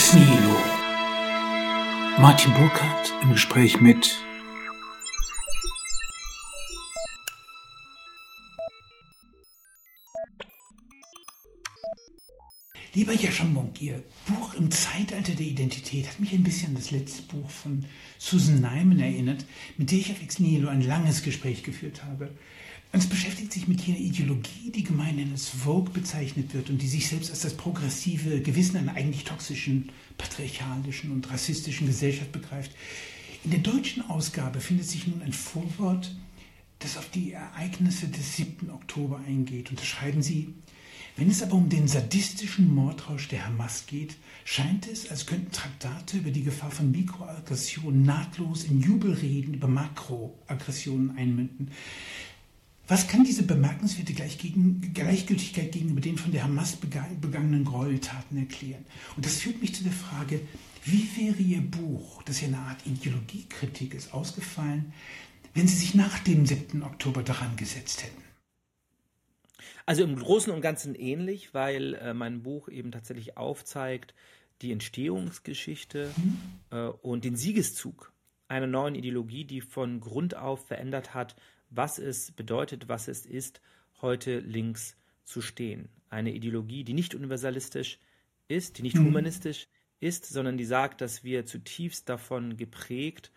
Ex Nihilo. Martin Burkhardt im Gespräch mit Lieber Jascha Monk, Ihr Buch im Zeitalter der Identität hat mich ein bisschen an das letzte Buch von Susan Nyman erinnert, mit der ich auf Ex Nihilo ein langes Gespräch geführt habe. Und es beschäftigt sich mit jener Ideologie, die gemeinhin als Vogue bezeichnet wird und die sich selbst als das progressive Gewissen einer eigentlich toxischen, patriarchalischen und rassistischen Gesellschaft begreift. In der deutschen Ausgabe findet sich nun ein Vorwort, das auf die Ereignisse des 7. Oktober eingeht. Und da schreiben sie, wenn es aber um den sadistischen Mordrausch der Hamas geht, scheint es, als könnten Traktate über die Gefahr von Mikroaggressionen nahtlos in Jubelreden über Makroaggressionen einmünden. Was kann diese bemerkenswerte Gleichgültigkeit gegenüber den von der Hamas begangenen Gräueltaten erklären? Und das führt mich zu der Frage, wie wäre Ihr Buch, das ja eine Art Ideologiekritik ist, ausgefallen, wenn Sie sich nach dem 7. Oktober daran gesetzt hätten? Also im Großen und Ganzen ähnlich, weil äh, mein Buch eben tatsächlich aufzeigt die Entstehungsgeschichte mhm. äh, und den Siegeszug einer neuen Ideologie, die von Grund auf verändert hat, was es bedeutet, was es ist, heute links zu stehen. Eine Ideologie, die nicht universalistisch ist, die nicht mhm. humanistisch ist, sondern die sagt, dass wir zutiefst davon geprägt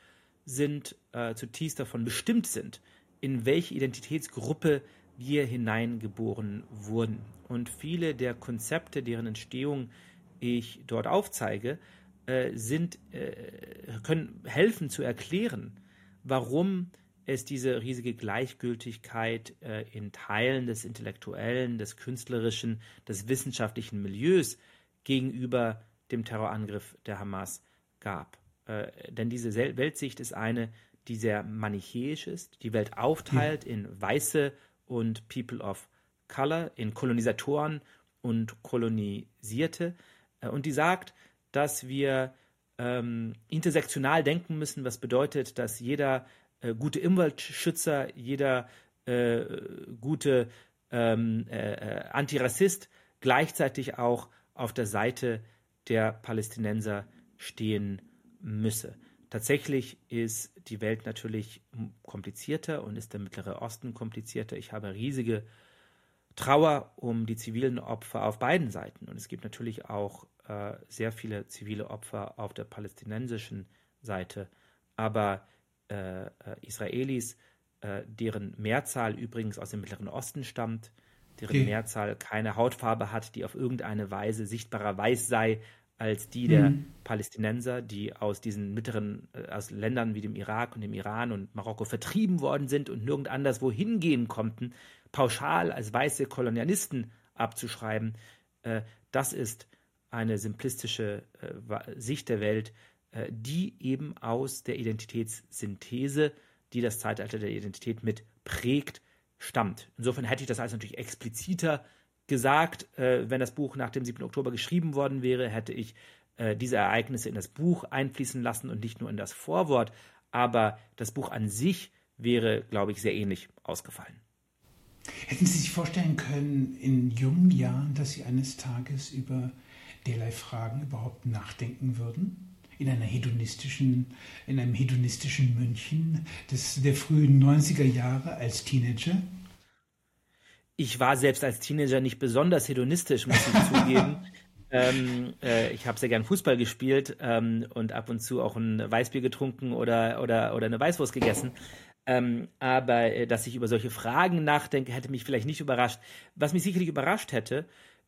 sind, äh, zutiefst davon bestimmt sind, in welche Identitätsgruppe wir hineingeboren wurden. Und viele der Konzepte, deren Entstehung ich dort aufzeige, äh, sind, äh, können helfen zu erklären, warum es diese riesige Gleichgültigkeit äh, in Teilen des intellektuellen, des künstlerischen, des wissenschaftlichen Milieus gegenüber dem Terrorangriff der Hamas gab. Äh, denn diese Weltsicht ist eine, die sehr manichäisch ist, die Welt aufteilt in weiße und People of Color, in Kolonisatoren und Kolonisierte. Äh, und die sagt, dass wir ähm, intersektional denken müssen, was bedeutet, dass jeder äh, gute Umweltschützer, jeder äh, gute ähm, äh, äh, Antirassist gleichzeitig auch auf der Seite der Palästinenser stehen müsse. Tatsächlich ist die Welt natürlich komplizierter und ist der Mittlere Osten komplizierter. Ich habe riesige Trauer um die zivilen Opfer auf beiden Seiten. Und es gibt natürlich auch äh, sehr viele zivile Opfer auf der palästinensischen Seite. Aber äh, äh, Israelis, äh, deren Mehrzahl übrigens aus dem Mittleren Osten stammt, deren okay. Mehrzahl keine Hautfarbe hat, die auf irgendeine Weise sichtbarer weiß sei, als die der mhm. Palästinenser, die aus diesen mittleren, äh, aus Ländern wie dem Irak und dem Iran und Marokko vertrieben worden sind und nirgend anders wohin gehen konnten, pauschal als weiße Kolonialisten abzuschreiben, äh, das ist eine simplistische äh, Sicht der Welt, die eben aus der Identitätssynthese, die das Zeitalter der Identität mit prägt, stammt. Insofern hätte ich das als natürlich expliziter gesagt, äh, wenn das Buch nach dem 7. Oktober geschrieben worden wäre, hätte ich äh, diese Ereignisse in das Buch einfließen lassen und nicht nur in das Vorwort. Aber das Buch an sich wäre, glaube ich, sehr ähnlich ausgefallen. Hätten Sie sich vorstellen können, in jungen Jahren, dass Sie eines Tages über derlei Fragen überhaupt nachdenken würden? In einer hedonistischen, in einem hedonistischen München des, der frühen 90er Jahre als Teenager? ich war selbst als Teenager nicht besonders hedonistisch, muss ich zugeben. Ähm, äh, ich habe sehr gern Fußball gespielt ähm, und ab und zu auch ein Weißbier getrunken oder, oder, oder eine Weißwurst gegessen. Ähm, aber äh, dass ich über solche Fragen nachdenke, hätte mich vielleicht nicht überrascht. Was mich sicherlich überrascht hätte,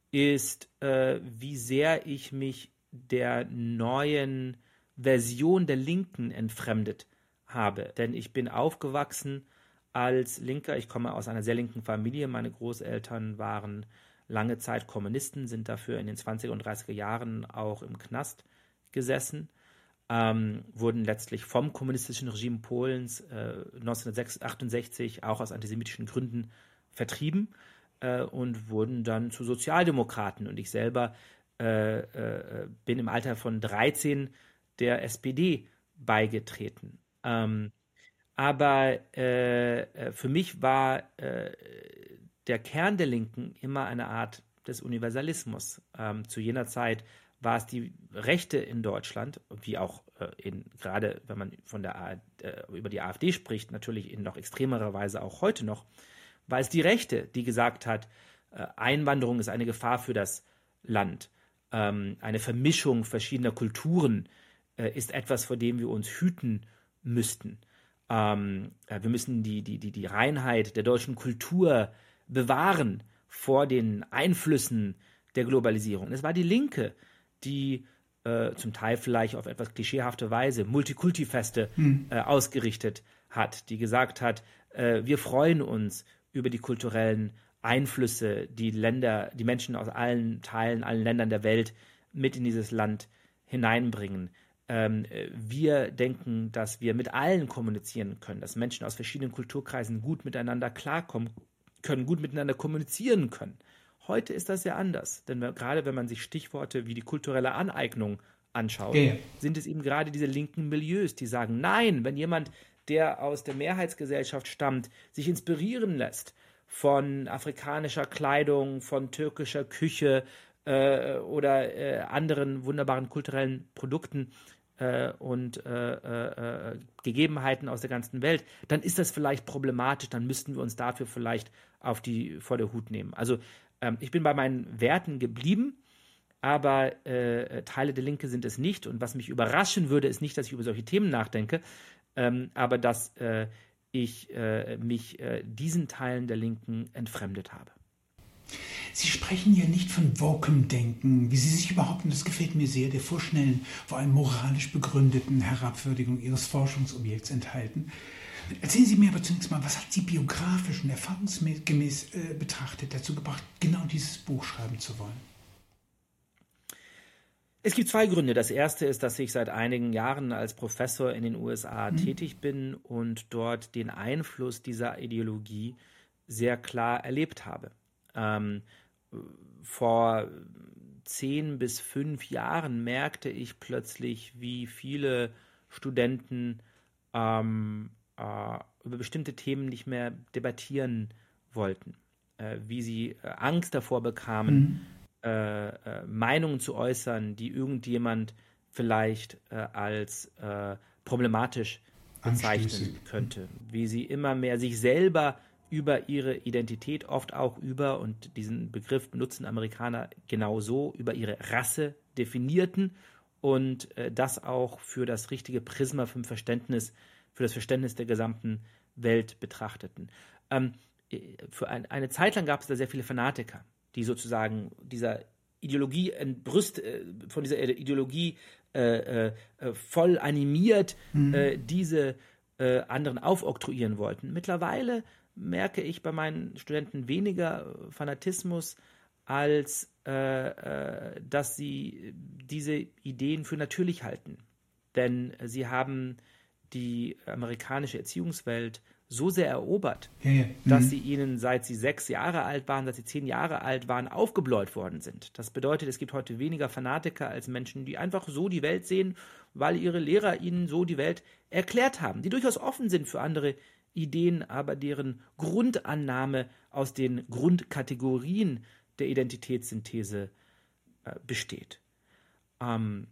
ist, äh, wie sehr ich mich der neuen Version der Linken entfremdet habe. Denn ich bin aufgewachsen als Linker. Ich komme aus einer sehr linken Familie. Meine Großeltern waren lange Zeit Kommunisten, sind dafür in den 20er und 30er Jahren auch im Knast gesessen, ähm, wurden letztlich vom kommunistischen Regime Polens äh, 1968 auch aus antisemitischen Gründen vertrieben äh, und wurden dann zu Sozialdemokraten. Und ich selber äh, äh bin im Alter von 13 der SPD beigetreten. Ähm, aber äh, äh, für mich war äh, der Kern der Linken immer eine Art des Universalismus. Ähm, zu jener Zeit war es die Rechte in Deutschland, wie auch in, gerade wenn man von der äh, über die AfD spricht, natürlich in noch extremerer Weise auch heute noch, war es die Rechte, die gesagt hat, Einwanderung ist eine Gefahr für das Land. Ähm, eine Vermischung verschiedener Kulturen äh, ist etwas, vor dem wir uns hüten müssten. Ähm, äh, wir müssen die, die, die, die Reinheit der deutschen Kultur bewahren vor den Einflüssen der Globalisierung. Es war die Linke, die äh, zum Teil vielleicht auf etwas klischeehafte Weise Multikulti-Feste hm. äh, ausgerichtet hat, die gesagt hat, äh, wir freuen uns über die kulturellen Einflüsse, die Länder, die Menschen aus allen Teilen, allen Ländern der Welt mit in dieses Land hineinbringen. Ähm, wir denken, dass wir mit allen kommunizieren können, dass Menschen aus verschiedenen Kulturkreisen gut miteinander klarkommen können, gut miteinander kommunizieren können. Heute ist das ja anders, denn gerade wenn man sich Stichworte wie die kulturelle Aneignung anschaut, ja. sind es eben gerade diese linken Milieus, die sagen, nein, wenn jemand, der aus der Mehrheitsgesellschaft stammt, sich inspirieren lässt von afrikanischer Kleidung, von türkischer Küche äh, oder äh, anderen wunderbaren kulturellen Produkten, äh, und äh, äh, Gegebenheiten aus der ganzen Welt, dann ist das vielleicht problematisch, dann müssten wir uns dafür vielleicht auf die, vor der Hut nehmen. Also ähm, ich bin bei meinen Werten geblieben, aber äh, Teile der Linke sind es nicht. Und was mich überraschen würde, ist nicht, dass ich über solche Themen nachdenke, ähm, aber dass äh, ich äh, mich äh, diesen Teilen der Linken entfremdet habe. Sie sprechen hier nicht von Wokem-Denken, wie Sie sich überhaupt, und das gefällt mir sehr, der vorschnellen, vor allem moralisch begründeten Herabwürdigung Ihres Forschungsobjekts enthalten. Erzählen Sie mir aber zunächst mal, was hat Sie biografisch und erfahrungsgemäß äh, betrachtet dazu gebracht, genau dieses Buch schreiben zu wollen? Es gibt zwei Gründe. Das erste ist, dass ich seit einigen Jahren als Professor in den USA mhm. tätig bin und dort den Einfluss dieser Ideologie sehr klar erlebt habe. Ähm, vor zehn bis fünf Jahren merkte ich plötzlich, wie viele Studenten ähm, äh, über bestimmte Themen nicht mehr debattieren wollten, äh, wie sie äh, Angst davor bekamen, mhm. Äh, äh, Meinungen zu äußern, die irgendjemand vielleicht äh, als problematisch bezeichnen könnte, wie sie immer mehr sich selber über ihre Identität, oft auch über, und diesen Begriff benutzen Amerikaner genauso, über ihre Rasse definierten und äh, das auch für das richtige Prisma für Verständnis, für das Verständnis der gesamten Welt betrachteten. Ähm, äh, für ein, eine Zeit lang gab es da sehr viele Fanatiker, die sozusagen dieser Ideologie entbrüst, äh, von dieser Ideologie äh, äh, voll animiert mhm. diese anderen aufoktroyieren wollten. Mittlerweile merke ich bei meinen Studenten weniger Fanatismus, als äh, äh, dass sie diese Ideen für natürlich halten. Denn sie haben die amerikanische Erziehungswelt so sehr erobert, ja, ja. Mhm. dass sie ihnen, seit sie sechs Jahre alt waren, seit sie zehn Jahre alt waren, aufgebläut worden sind. Das bedeutet, es gibt heute weniger Fanatiker als Menschen, die einfach so die Welt sehen, weil ihre Lehrer ihnen so die Welt erklärt haben, die durchaus offen sind für andere Ideen aber deren Grundannahme aus den Grundkategorien der Identitätssynthese äh, besteht. Ähm,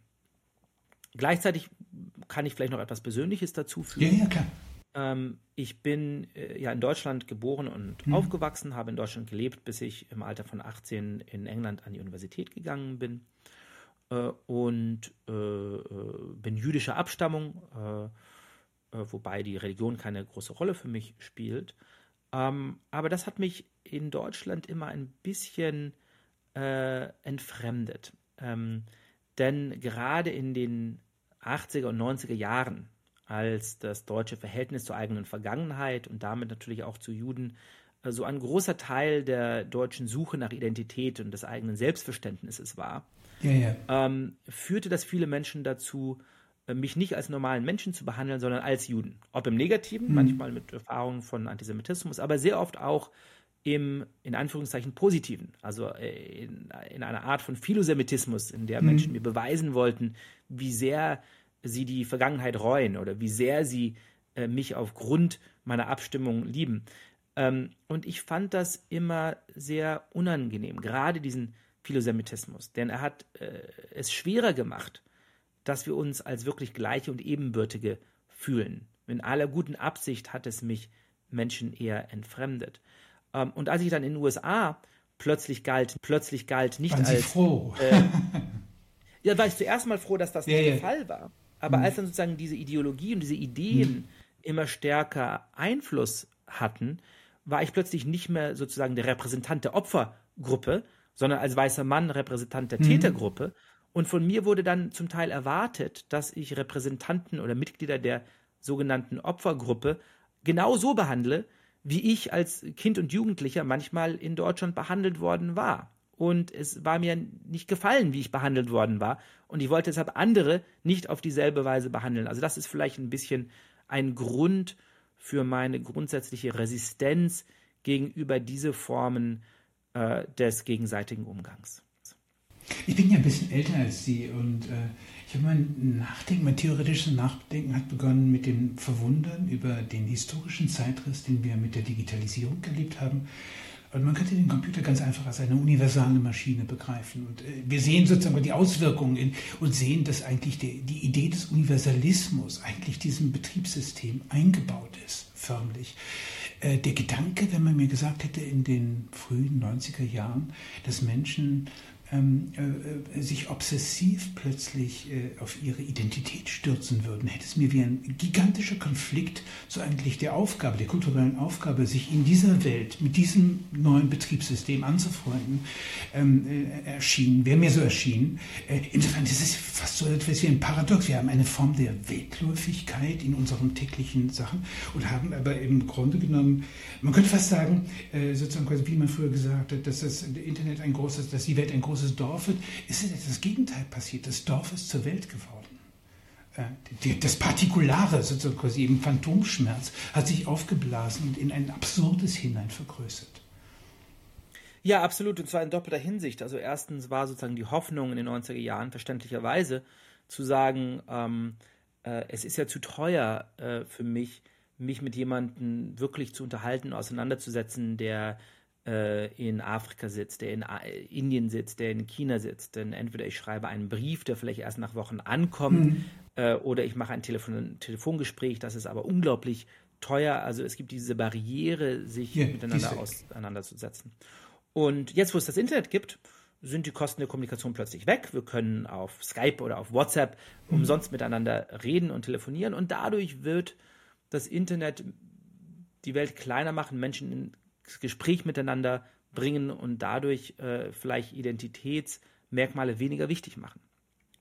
gleichzeitig kann ich vielleicht noch etwas Persönliches dazu fügen. Ja, ja, klar. Ähm, ich bin äh, ja in Deutschland geboren und mhm. aufgewachsen, habe in Deutschland gelebt, bis ich im Alter von 18 in England an die Universität gegangen bin äh, und äh, äh, bin jüdischer Abstammung äh, äh, wobei die Religion keine große Rolle für mich spielt. Ähm, aber das hat mich in Deutschland immer ein bisschen entfremdet. Ähm, denn gerade in den 80er und 90er Jahren, als das deutsche Verhältnis zur eigenen Vergangenheit und damit natürlich auch zu Juden äh, so ein großer Teil der deutschen Suche nach Identität und des eigenen Selbstverständnisses war, ja, ja. Ähm, führte das viele Menschen dazu, äh, mich nicht als normalen Menschen zu behandeln, sondern als Juden. Ob im Negativen, mhm. manchmal mit Erfahrungen von Antisemitismus, aber sehr oft auch im, in Anführungszeichen, Positiven. Also äh, in, in einer Art von Philosemitismus, in der mhm. Menschen mir beweisen wollten, wie sehr sie die Vergangenheit reuen oder wie sehr sie äh, mich aufgrund meiner Abstimmung lieben. Ähm, und ich fand das immer sehr unangenehm, gerade diesen Philosemitismus, denn er hat äh, es schwerer gemacht, dass wir uns als wirklich gleiche und ebenbürtige fühlen. In aller guten Absicht hat es mich Menschen eher entfremdet. Ähm, und als ich dann in den USA plötzlich galt, plötzlich galt nicht Waren als. Sie froh? Äh, ja, war ich zuerst mal froh, dass das ja, nicht ja. der Fall war. Aber mhm. als dann sozusagen diese Ideologie und diese Ideen mhm. immer stärker Einfluss hatten, war ich plötzlich nicht mehr sozusagen der Repräsentant der Opfergruppe, sondern als weißer Mann Repräsentant der mhm. Tätergruppe. Und von mir wurde dann zum Teil erwartet, dass ich Repräsentanten oder Mitglieder der sogenannten Opfergruppe genau so behandle, wie ich als Kind und Jugendlicher manchmal in Deutschland behandelt worden war. Und es war mir nicht gefallen, wie ich behandelt worden war. Und ich wollte deshalb andere nicht auf dieselbe Weise behandeln. Also das ist vielleicht ein bisschen ein Grund für meine grundsätzliche Resistenz gegenüber diese Formen äh, des gegenseitigen Umgangs. Ich bin ja ein bisschen älter als Sie und äh, ich habe mein Nachdenken, mein theoretisches Nachdenken hat begonnen mit dem Verwundern über den historischen Zeitriss, den wir mit der Digitalisierung erlebt haben. Und man könnte den Computer ganz einfach als eine universale Maschine begreifen. Und äh, wir sehen sozusagen die Auswirkungen in, und sehen, dass eigentlich die, die Idee des Universalismus eigentlich diesem Betriebssystem eingebaut ist, förmlich äh, der Gedanke, wenn man mir gesagt hätte in den frühen 90er Jahren, dass Menschen sich obsessiv plötzlich äh, auf ihre Identität stürzen würden, hätte es mir wie ein gigantischer Konflikt so eigentlich der Aufgabe, der kulturellen Aufgabe, sich in dieser Welt mit diesem neuen Betriebssystem anzufreunden, ähm, äh, erschienen, wäre mir so erschienen. Äh, insofern ist es fast so etwas wie ein Paradox. Wir haben eine Form der Weltläufigkeit in unseren täglichen Sachen und haben aber im Grunde genommen, man könnte fast sagen, äh, sozusagen wie man früher gesagt hat, dass das Internet ein großes, dass die Welt ein großes Dorf wird, ist das Gegenteil passiert. Das Dorf ist zur Welt geworden. Das Partikulare, sozusagen quasi eben Phantomschmerz, hat sich aufgeblasen und in ein Absurdes hinein vergrößert. Ja, absolut, und zwar in doppelter Hinsicht. Also erstens war sozusagen die Hoffnung in den 90er Jahren verständlicherweise zu sagen, ähm, äh, es ist ja zu teuer äh, für mich, mich mit jemandem wirklich zu unterhalten, auseinanderzusetzen, der äh, in Afrika sitzt, der in äh, Indien sitzt, der in China sitzt. Denn entweder ich schreibe einen Brief, der vielleicht erst nach Wochen ankommt, mhm. äh, oder ich mache ein Telefon Telefongespräch, das ist aber unglaublich teuer. Also es gibt diese Barriere, sich yeah, miteinander auseinanderzusetzen. Und jetzt, wo es das Internet gibt, sind die Kosten der Kommunikation plötzlich weg. Wir können auf Skype oder auf WhatsApp mhm. umsonst miteinander reden und telefonieren und dadurch wird das Internet die Welt kleiner machen, Menschen in Gespräch miteinander bringen und dadurch äh, vielleicht Identitätsmerkmale weniger wichtig machen.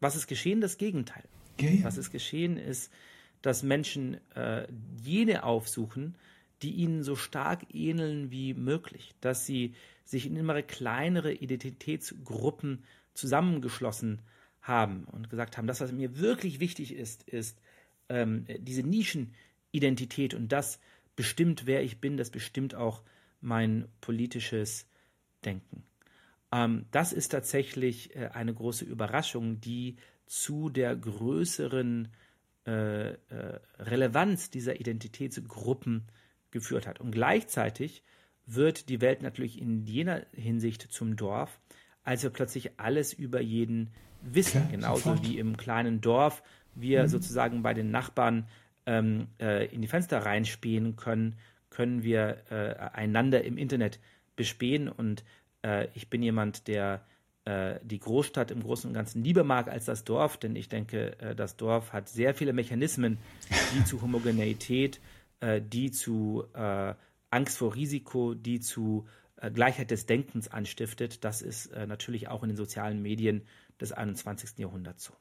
Was ist geschehen? Das Gegenteil. Ja, ja. Was ist geschehen ist, dass Menschen äh, jene aufsuchen, die ihnen so stark ähneln wie möglich, dass sie sich in immer kleinere Identitätsgruppen zusammengeschlossen haben und gesagt haben, das, was mir wirklich wichtig ist, ist ähm, diese Nischenidentität und das bestimmt, wer ich bin, das bestimmt auch mein politisches Denken. Ähm, das ist tatsächlich äh, eine große Überraschung, die zu der größeren äh, äh, Relevanz dieser Identitätsgruppen geführt hat. Und gleichzeitig wird die Welt natürlich in jener Hinsicht zum Dorf, als wir plötzlich alles über jeden wissen. Klar, Genauso sofort. wie im kleinen Dorf wir mhm. sozusagen bei den Nachbarn ähm, äh, in die Fenster reinspähen können, können wir äh, einander im Internet bespähen. Und äh, ich bin jemand, der äh, die Großstadt im Großen und Ganzen lieber mag als das Dorf, denn ich denke, äh, das Dorf hat sehr viele Mechanismen, die zu Homogeneität, äh, die zu äh, Angst vor Risiko, die zu Gleichheit des Denkens anstiftet. Das ist natürlich auch in den sozialen Medien des 21. Jahrhunderts so.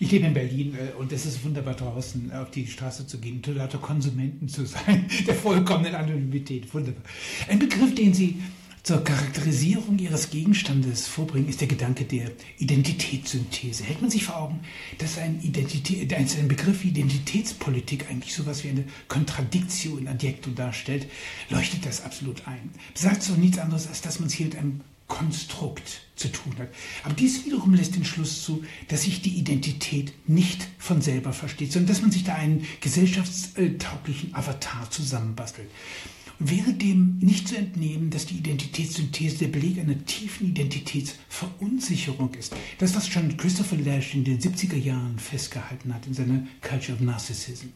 Ich lebe in Berlin äh, und es ist wunderbar draußen auf die Straße zu gehen, lauter Konsumenten zu sein, der vollkommenen Anonymität. Wunderbar. Ein Begriff, den Sie zur Charakterisierung Ihres Gegenstandes vorbringen, ist der Gedanke der Identitätssynthese. Hält man sich vor Augen, dass ein, Identität, ein Begriff Identitätspolitik eigentlich sowas wie eine Kontradiktion in Adjektum darstellt, leuchtet das absolut ein. Besagt so nichts anderes, als dass man es hier mit einem Konstrukt zu tun hat. Aber dies wiederum lässt den Schluss zu, dass sich die Identität nicht von selber versteht, sondern dass man sich da einen gesellschaftstauglichen Avatar zusammenbastelt. Und wäre dem nicht zu entnehmen, dass die Identitätssynthese der Beleg einer tiefen Identitätsverunsicherung ist. Das, was schon Christopher Lash in den 70er Jahren festgehalten hat in seiner Culture of Narcissism.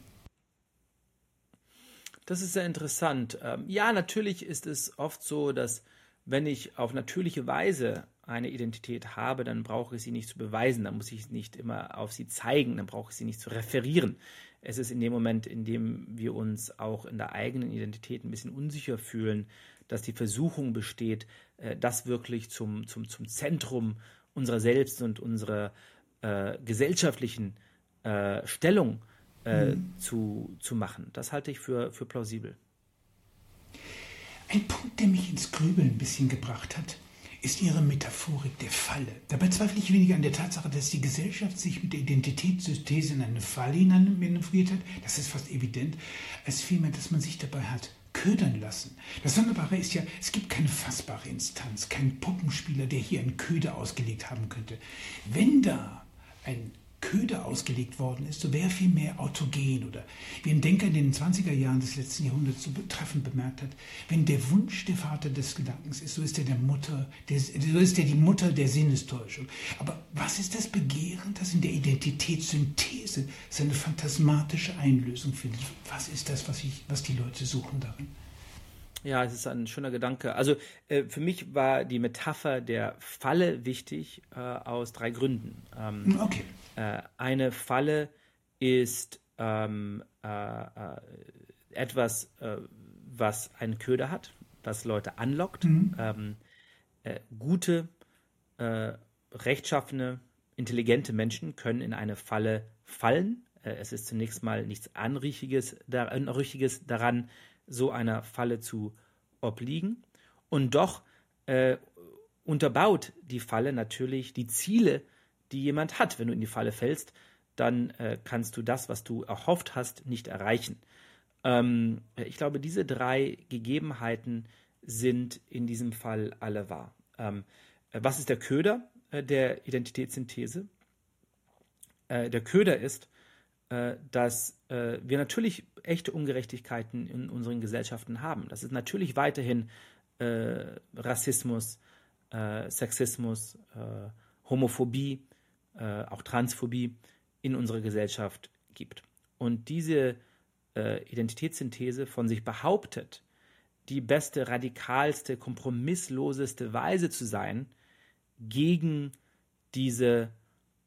Das ist sehr interessant. Ähm, ja, natürlich ist es oft so, dass wenn ich auf natürliche Weise eine Identität habe, dann brauche ich sie nicht zu beweisen, dann muss ich nicht immer auf sie zeigen, dann brauche ich sie nicht zu referieren. Es ist in dem Moment, in dem wir uns auch in der eigenen Identität ein bisschen unsicher fühlen, dass die Versuchung besteht, äh, das wirklich zum, zum, zum Zentrum unserer selbst und unserer äh, gesellschaftlichen äh, Stellung äh, mhm. zu, zu machen. Das halte ich für, für plausibel. Ein Punkt, der mich ins Grübeln ein bisschen gebracht hat, ist ihre Metaphorik der Falle. Dabei zweifle ich weniger an der Tatsache, dass die Gesellschaft sich mit der Identitätssynthese in eine Falle hineinmanövriert hat, das ist fast evident, als vielmehr, dass man sich dabei hat ködern lassen. Das Sonderbare ist ja, es gibt keine fassbare Instanz, keinen Puppenspieler, der hier einen Köder ausgelegt haben könnte. Wenn da ein Köder ausgelegt worden ist, so wäre viel mehr autogen oder wie ein Denker in den 20er Jahren des letzten Jahrhunderts so betreffend bemerkt hat, wenn der Wunsch der Vater des Gedankens ist, so ist er der Mutter, der, so ist er die Mutter der Sinnestäuschung. Aber was ist das Begehren, das in der Identitätssynthese seine phantasmatische Einlösung findet? Was ist das, was, ich, was die Leute suchen darin? Ja, es ist ein schöner Gedanke. Also äh, für mich war die Metapher der Falle wichtig äh, aus drei Gründen. Ähm, hm, okay. Äh, eine Falle ist ähm, äh, äh, etwas, äh, was einen Köder hat, was Leute anlockt. Mhm. Ähm, gute, rechtschaffene, intelligente Menschen können in eine Falle fallen. es ist zunächst mal nichts Anrüchiges daran, so einer Falle zu obliegen. Und doch äh, unterbaut die Falle natürlich die Ziele, die jemand hat. Wenn du in die Falle fällst, dann äh, kannst du das, was du erhofft hast, nicht erreichen. Ähm, ich glaube, diese drei Gegebenheiten sind in diesem Fall alle wahr. Ähm, was ist der Köder äh, der Identitätssynthese? Äh, der Köder ist, äh, dass äh, wir natürlich echte Ungerechtigkeiten in unseren Gesellschaften haben. Das ist natürlich weiterhin äh, Rassismus, Sexismus, Homophobie, auch Transphobie in unserer Gesellschaft gibt. Und diese Identitätssynthese von sich behauptet, die beste, radikalste, kompromissloseste Weise zu sein, gegen diese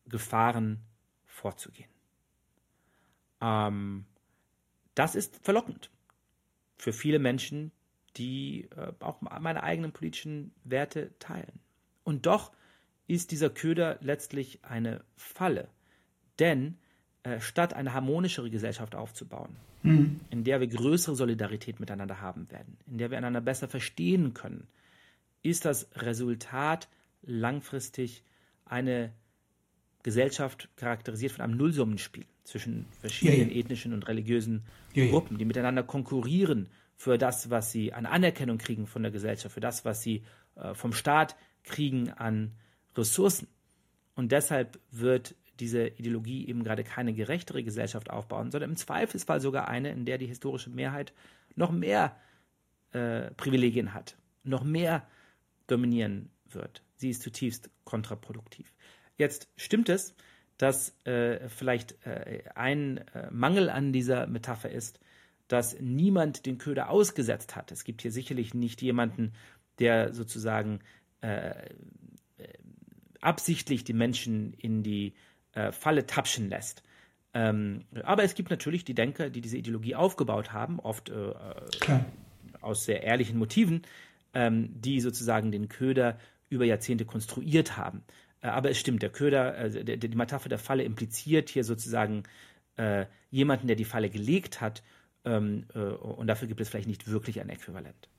Gefahren vorzugehen. Ähm, das ist verlockend für viele Menschen, die äh, auch meine eigenen politischen Werte teilen. Und doch ist dieser Köder letztlich eine Falle. Denn äh, statt eine harmonischere Gesellschaft aufzubauen, mhm. in der wir größere Solidarität miteinander haben werden, in der wir einander besser verstehen können, ist das Resultat langfristig eine Gesellschaft charakterisiert von einem Nullsummenspiel zwischen verschiedenen ja, ja. ethnischen und religiösen ja, Gruppen, die miteinander konkurrieren für das, was sie an Anerkennung kriegen von der Gesellschaft, für das, was sie äh, vom Staat kriegen an Ressourcen. Und deshalb wird diese Ideologie eben gerade keine gerechtere Gesellschaft aufbauen, sondern im Zweifelsfall sogar eine, in der die historische Mehrheit noch mehr äh, Privilegien hat, noch mehr dominieren wird. Sie ist zutiefst kontraproduktiv. Jetzt stimmt es, dass äh, vielleicht äh, ein äh, Mangel an dieser Metapher ist, dass niemand den Köder ausgesetzt hat. Es gibt hier sicherlich nicht jemanden, der sozusagen äh, absichtlich die Menschen in die äh, Falle tapschen lässt. Ähm, aber es gibt natürlich die Denker, die diese Ideologie aufgebaut haben, oft aus sehr ehrlichen Motiven, ähm, die sozusagen den Köder über Jahrzehnte konstruiert haben. Äh, aber es stimmt, der Köder, also der, die Metapher der Falle impliziert hier sozusagen äh, jemanden, der die Falle gelegt hat. Ähm, äh, und dafür gibt es vielleicht nicht wirklich ein Äquivalent.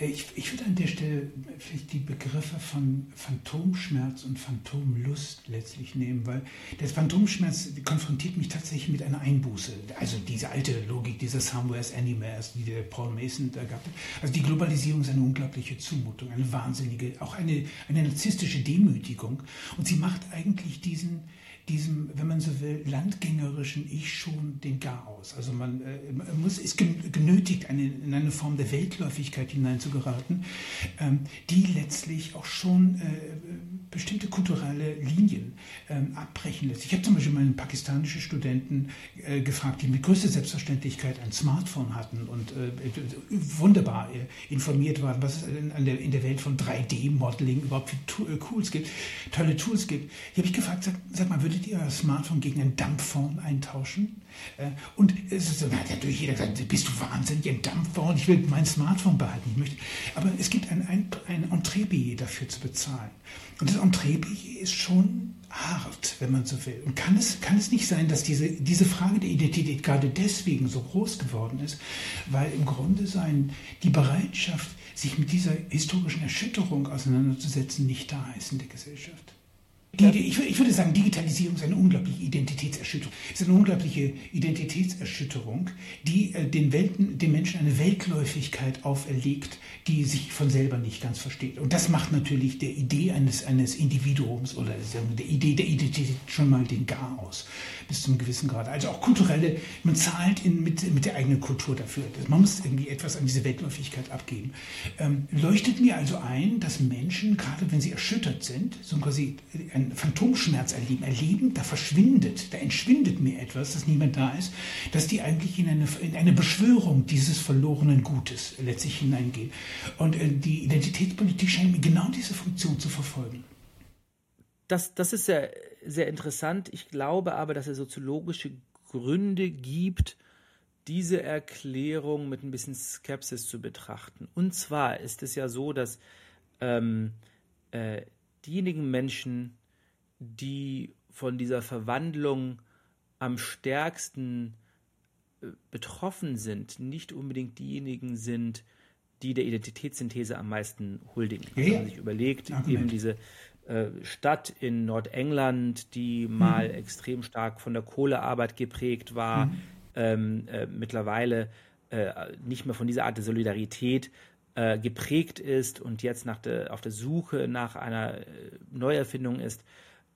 Äh, ich, ich würde an der Stelle vielleicht die Begriffe von Phantomschmerz und Phantomlust letztlich nehmen, weil der Phantomschmerz konfrontiert mich tatsächlich mit einer Einbuße. Also diese alte Logik dieser Somewhere's Anywhere's, die der Paul Mason da gab. Also die Globalisierung ist eine unglaubliche Zumutung, eine wahnsinnige, auch eine, eine narzisstische Demütigung. Und sie macht eigentlich diesen, diesem, wenn man so will, landgängerischen Ich schon den Garaus. Also man äh, muss, ist genötigt, eine, in eine Form der Weltläufigkeit hineinzugeraten, ähm, die letztlich auch schon äh, bestimmte kulturelle Linien ähm, abbrechen lässt. Ich habe zum Beispiel meine pakistanischen Studenten äh, gefragt, die mit größter Selbstverständlichkeit ein Smartphone hatten und äh, wunderbar äh, informiert waren, was es in, der, in der Welt von 3D-Modeling überhaupt für äh, Tools gibt, tolle Tools gibt. Hier habe ich gefragt, sag, sag, mal, würdet ihr euer Smartphone gegen ein Dampfphone eintauschen? Äh, und es ist so, na, natürlich jeder gesagt, bist du wahnsinnig, ein Dampfphone, ich will mein Smartphone behalten. Ich möchte, aber es gibt ein, ein, ein Entreebillet dafür zu bezahlen. Und das Entreebillet ist schon hart, wenn man so will. Und kann es, kann es nicht sein, dass diese, diese Frage der Identität gerade deswegen so groß geworden ist, weil im Grunde sein, die Bereitschaft, sich mit dieser historischen Erschütterung auseinanderzusetzen, nicht da ist in der Gesellschaft? Ich, würde sagen, Digitalisierung ist eine unglaubliche Identitätserschütterung. Es ist eine unglaubliche Identitätserschütterung, die äh, den, Welten, den Menschen eine Weltläufigkeit auferlegt, die sich von selber nicht ganz versteht. Und das macht natürlich der Idee eines, eines Individuums oder der Idee der Identität schon mal den Gar aus, bis zum gewissen Grad. Also auch kulturelle, man zahlt in, mit, mit der eigenen Kultur dafür. Man muss irgendwie etwas an diese Weltläufigkeit abgeben. Ähm, leuchtet mir also ein, dass Menschen, gerade wenn sie erschüttert sind, so quasi ein einen Phantomschmerz erleben, erleben, da verschwindet, da entschwindet mir etwas, dass niemand da ist, dass die eigentlich in eine, in eine Beschwörung dieses verlorenen Gutes letztlich hineingehen. Und äh, die Identitätspolitik scheint mir genau diese Funktion zu verfolgen. Das, das ist sehr, sehr interessant. Ich glaube aber, dass es soziologische Gründe gibt, diese Erklärung mit ein bisschen Skepsis zu betrachten. Und zwar ist es ja so, dass ähm, äh, diejenigen Menschen, die von dieser Verwandlung am stärksten äh, betroffen sind, nicht unbedingt diejenigen sind, die der Identitätssynthese am meisten huldigen. Wenn man sich überlegt, Argument. eben diese Stadt in Nordengland, die mhm. mal extrem stark von der Kohlearbeit geprägt war, mhm. ähm, äh, mittlerweile äh, nicht mehr von dieser Art der Solidarität äh, geprägt ist und jetzt der, auf der Suche nach einer äh, Neuerfindung ist,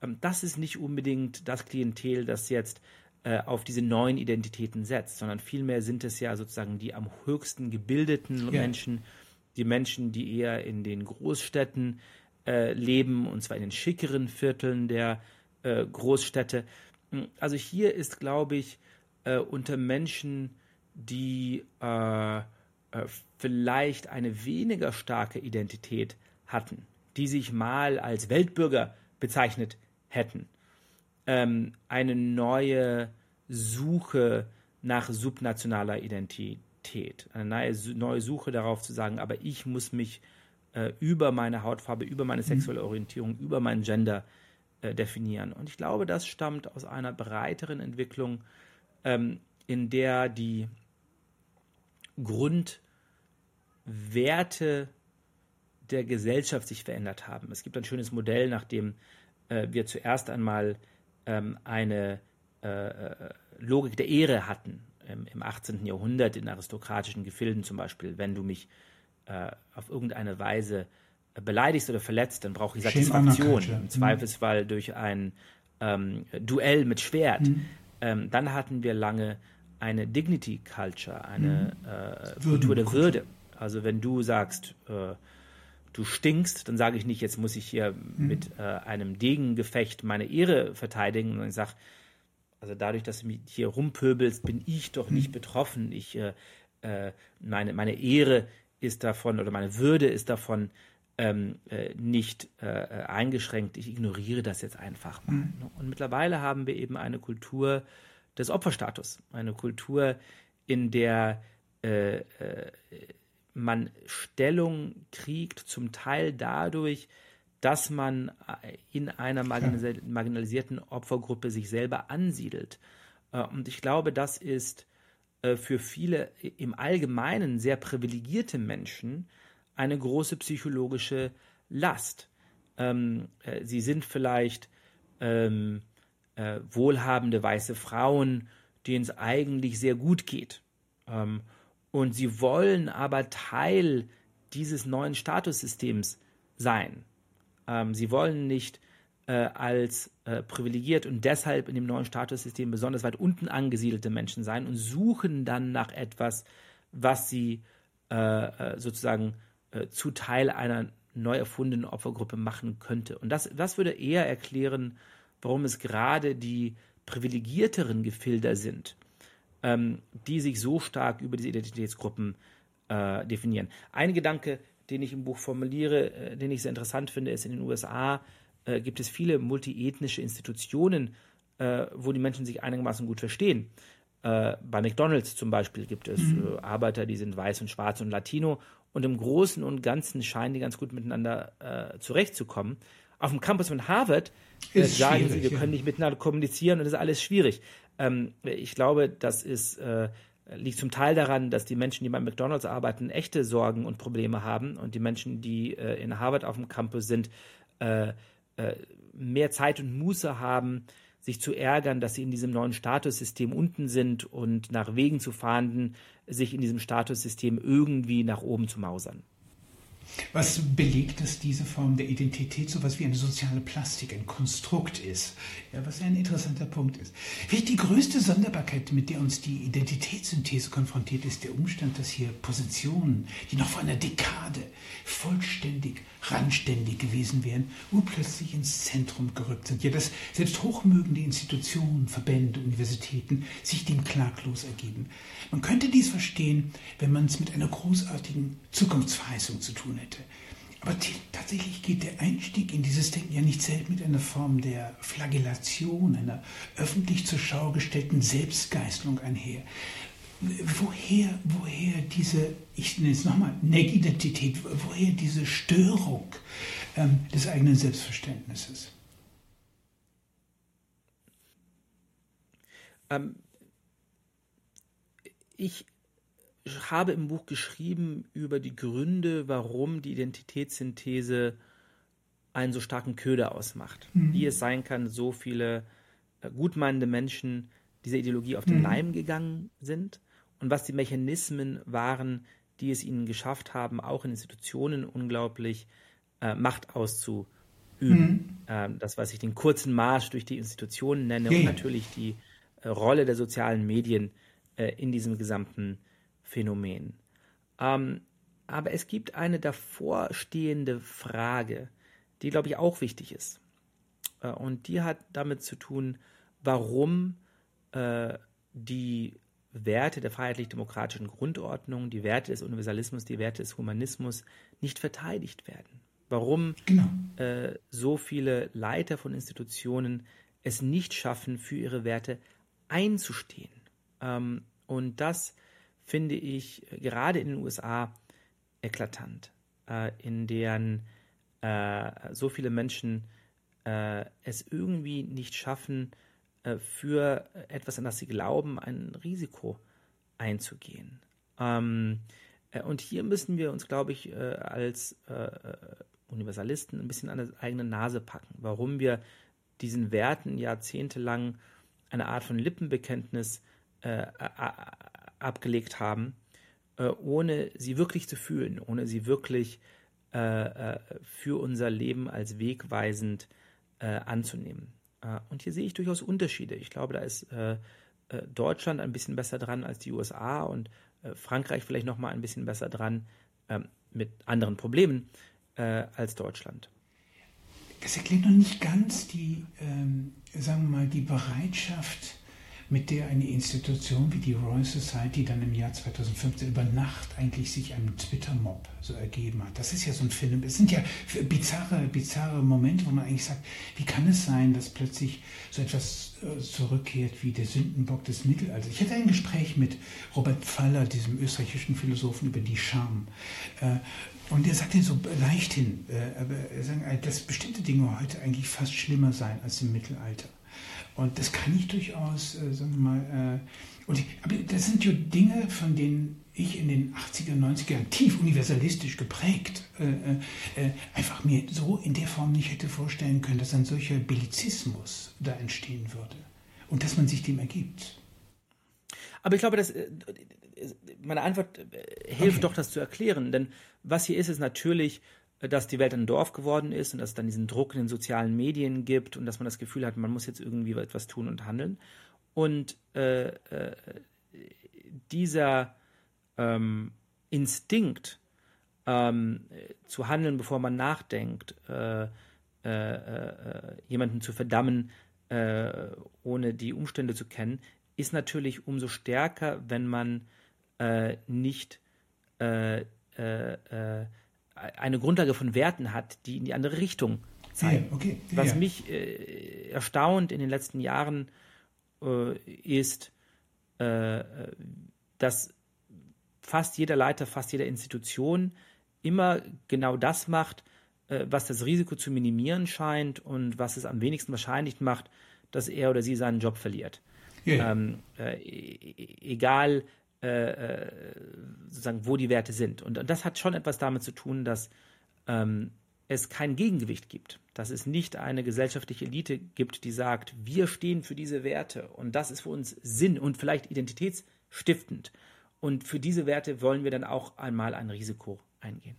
ähm, das ist nicht unbedingt das Klientel, das jetzt äh, auf diese neuen Identitäten setzt, sondern vielmehr sind es ja sozusagen die am höchsten gebildeten ja. Menschen, die Menschen, die eher in den Großstädten äh, leben, und zwar in den schickeren Vierteln der äh, Großstädte. Also hier ist, glaube ich, äh, unter Menschen, die äh, äh, vielleicht eine weniger starke Identität hatten, die sich mal als Weltbürger bezeichnet hätten. Ähm, eine neue Suche nach subnationaler Identität, eine neue, neue Suche darauf zu sagen, aber ich muss mich äh, über meine Hautfarbe, über meine sexuelle Orientierung, über mein Gender äh, definieren. Und ich glaube, das stammt aus einer breiteren Entwicklung, ähm, in der die Grundwerte der Gesellschaft sich verändert haben. Es gibt ein schönes Modell, nach dem äh, wir zuerst einmal ähm, eine äh, äh Logik der Ehre hatten im 18. Jahrhundert in aristokratischen Gefilden zum Beispiel. Wenn du mich äh, auf irgendeine Weise äh, beleidigst oder verletzt, dann brauche ich Satisfaktion. Im mhm. Zweifelsfall durch ein ähm, Duell mit Schwert. Mhm. Ähm, dann hatten wir lange eine Dignity Culture, eine mhm. äh, Kultur der Würde. Also wenn du sagst, äh, du stinkst, dann sage ich nicht, jetzt muss ich hier mhm. mit äh, einem Degengefecht meine Ehre verteidigen, sondern ich sage, also dadurch, dass du mich hier rumpöbelst, bin ich doch nicht mhm. betroffen. Ich, äh, äh, meine, meine Ehre ist davon oder meine Würde ist davon ähm, äh, nicht äh, eingeschränkt. Ich ignoriere das jetzt einfach mal. Mhm. Und mittlerweile haben wir eben eine Kultur des Opferstatus, eine Kultur, in der äh, äh, man Stellung kriegt, zum Teil dadurch, dass man äh, in einer marginalisierten Opfergruppe sich selber ansiedelt. Äh, und ich glaube, das ist für viele im Allgemeinen sehr privilegierte Menschen eine große psychologische Last. Ähm, sie sind vielleicht ähm, wohlhabende weiße Frauen, denen es eigentlich sehr gut geht. Ähm, und sie wollen aber Teil dieses neuen Statussystems sein. Ähm, sie wollen nicht äh, als äh, privilegiert und deshalb in dem neuen Statussystem besonders weit unten angesiedelte Menschen sein und suchen dann nach etwas, was sie äh, äh sozusagen äh, zu Teil einer neu erfundenen Opfergruppe machen könnte. Und das, das würde eher erklären, warum es gerade die privilegierteren Gefilder sind, ähm, die sich so stark über diese Identitätsgruppen äh, definieren. Ein Gedanke, den ich im Buch formuliere, den ich sehr interessant finde, ist in den USA äh, gibt es viele multiethnische Institutionen, äh, wo die Menschen sich einigermaßen gut verstehen. Äh, bei McDonald's zum Beispiel gibt es mhm. Äh, Arbeiter, die sind weiß und schwarz und Latino und im Großen und Ganzen scheinen die ganz gut miteinander äh, zurechtzukommen. Auf dem Campus von Harvard äh, sagen sie, wir ja. können nicht miteinander kommunizieren und das ist alles schwierig. Ähm, ich glaube, das ist, liegt zum Teil daran, dass die Menschen, die bei McDonalds arbeiten, echte Sorgen und Probleme haben und die Menschen, die äh, in Harvard auf dem Campus sind, äh, äh, mehr Zeit und Muße haben, sich zu ärgern, dass sie in diesem neuen Statussystem unten sind und nach Wegen zu fahnden, sich in diesem Statussystem irgendwie nach oben zu mausern. Was belegt, dass diese Form der Identität so etwas wie eine soziale Plastik, ein Konstrukt ist? Ja, was ein interessanter Punkt ist. Vielleicht die größte Sonderbarkeit, mit der uns die Identitätssynthese konfrontiert, ist der Umstand, dass hier Positionen, die noch vor einer Dekade vollständig randständig gewesen wären, urplötzlich ins Zentrum gerückt sind. Ja, dass selbst hochmögende Institutionen, Verbände, Universitäten sich dem klaglos ergeben. Man könnte dies verstehen, wenn man es mit einer großartigen Zukunftsverheißung zu tun hätte. Aber tatsächlich geht der Einstieg in dieses Denken ja nicht selten mit einer Form der Flagellation, einer öffentlich zur Schau gestellten Selbstgeißelung einher woher, woher diese, ich nenne es nochmal, Neck-Identität, woher diese Störung ähm, des eigenen Selbstverständnisses? Ähm, ich habe im Buch geschrieben über die Gründe, warum die Identitätssynthese einen so starken Köder ausmacht. Mhm. Wie es sein kann, so viele äh, gutmeinende Menschen dieser Ideologie auf den mhm. Leim gegangen sind und was die Mechanismen waren, die es ihnen geschafft haben, auch in Institutionen unglaublich äh, Macht auszuüben. Mhm. Ähm, das, was ich den kurzen Marsch durch die Institutionen nenne ja. und natürlich die äh, Rolle der sozialen Medien äh, in diesem gesamten Phänomen. Ähm, aber es gibt eine davorstehende Frage, die, glaube ich, auch wichtig ist. Äh, und die hat damit zu tun, warum äh, die Werte der freiheitlich-demokratischen Grundordnung, die Werte des Universalismus, die Werte des Humanismus nicht verteidigt werden. Warum genau. äh, so viele Leiter von Institutionen es nicht schaffen, für ihre Werte einzustehen. Ähm, und das finde ich gerade in den USA eklatant, äh, in deren äh, so viele Menschen äh, es irgendwie nicht schaffen, äh, für etwas, an das sie glauben, ein Risiko einzugehen. Ähm, äh, und hier müssen wir uns, glaube ich, äh, als Universalisten ein bisschen an der eigenen Nase packen, warum wir diesen Werten jahrzehntelang eine Art von Lippenbekenntnis abgelegt haben, ohne sie wirklich zu fühlen, ohne sie wirklich für unser Leben als wegweisend anzunehmen. Äh, und hier sehe ich durchaus Unterschiede. Ich glaube, da ist äh, äh, Deutschland ein bisschen besser dran als die USA und Frankreich vielleicht noch mal ein bisschen besser dran ähm, mit anderen Problemen als Deutschland. Das erklärt noch nicht ganz die, ähm, sagen wir mal, die Bereitschaft mit der eine Institution wie die Royal Society dann im Jahr 2015 über Nacht eigentlich sich einem Twitter-Mob so ergeben hat. Das ist ja so ein Film. Es sind ja bizarre, bizarre Momente, wo man eigentlich sagt, wie kann es sein, dass plötzlich so etwas äh, zurückkehrt wie der Sündenbock des Mittelalters. Ich hatte ein Gespräch mit Robert Pfaller, diesem österreichischen Philosophen, über die Scham. Äh, und er sagte so leichthin, äh, aber dass bestimmte Dinge heute eigentlich fast schlimmer seien als im Mittelalter. Und das kann ich durchaus, äh, sagen wir mal, äh, und ich, aber das sind ja Dinge, von denen ich in den 80er, 90er Jahren tief universalistisch geprägt äh, äh, einfach mir so in der Form nicht hätte vorstellen können, dass ein solcher Bellizismus da entstehen würde und dass man sich dem ergibt. Aber ich glaube, dass äh, meine Antwort äh, hilft okay. doch, das zu erklären, denn was hier ist, ist natürlich dass die Welt ein Dorf geworden ist und dass es dann diesen Druck in den sozialen Medien gibt und dass man das Gefühl hat, man muss jetzt irgendwie etwas tun und handeln. Und äh, äh, dieser ähm, Instinkt, ähm, zu handeln, bevor man nachdenkt, äh, äh, äh jemanden zu verdammen, äh, ohne die Umstände zu kennen, ist natürlich umso stärker, wenn man nicht eine Grundlage von Werten hat, die in die andere Richtung zeigen. Ja, okay. ja, Was mich äh, erstaunt in den letzten Jahren äh, ist, äh, dass fast jeder Leiter, fast jeder Institution immer genau das macht, äh, was das Risiko zu minimieren scheint und was es am wenigsten wahrscheinlich macht, dass er oder sie seinen Job verliert. Ähm, äh, e, e, egal, äh, äh, sozusagen, wo die Werte sind. Und, und, das hat schon etwas damit zu tun, dass ähm, es kein Gegengewicht gibt, dass es nicht eine gesellschaftliche Elite gibt, die sagt, wir stehen für diese Werte und das ist für uns Sinn und vielleicht identitätsstiftend. Und für diese Werte wollen wir dann auch einmal ein Risiko eingehen.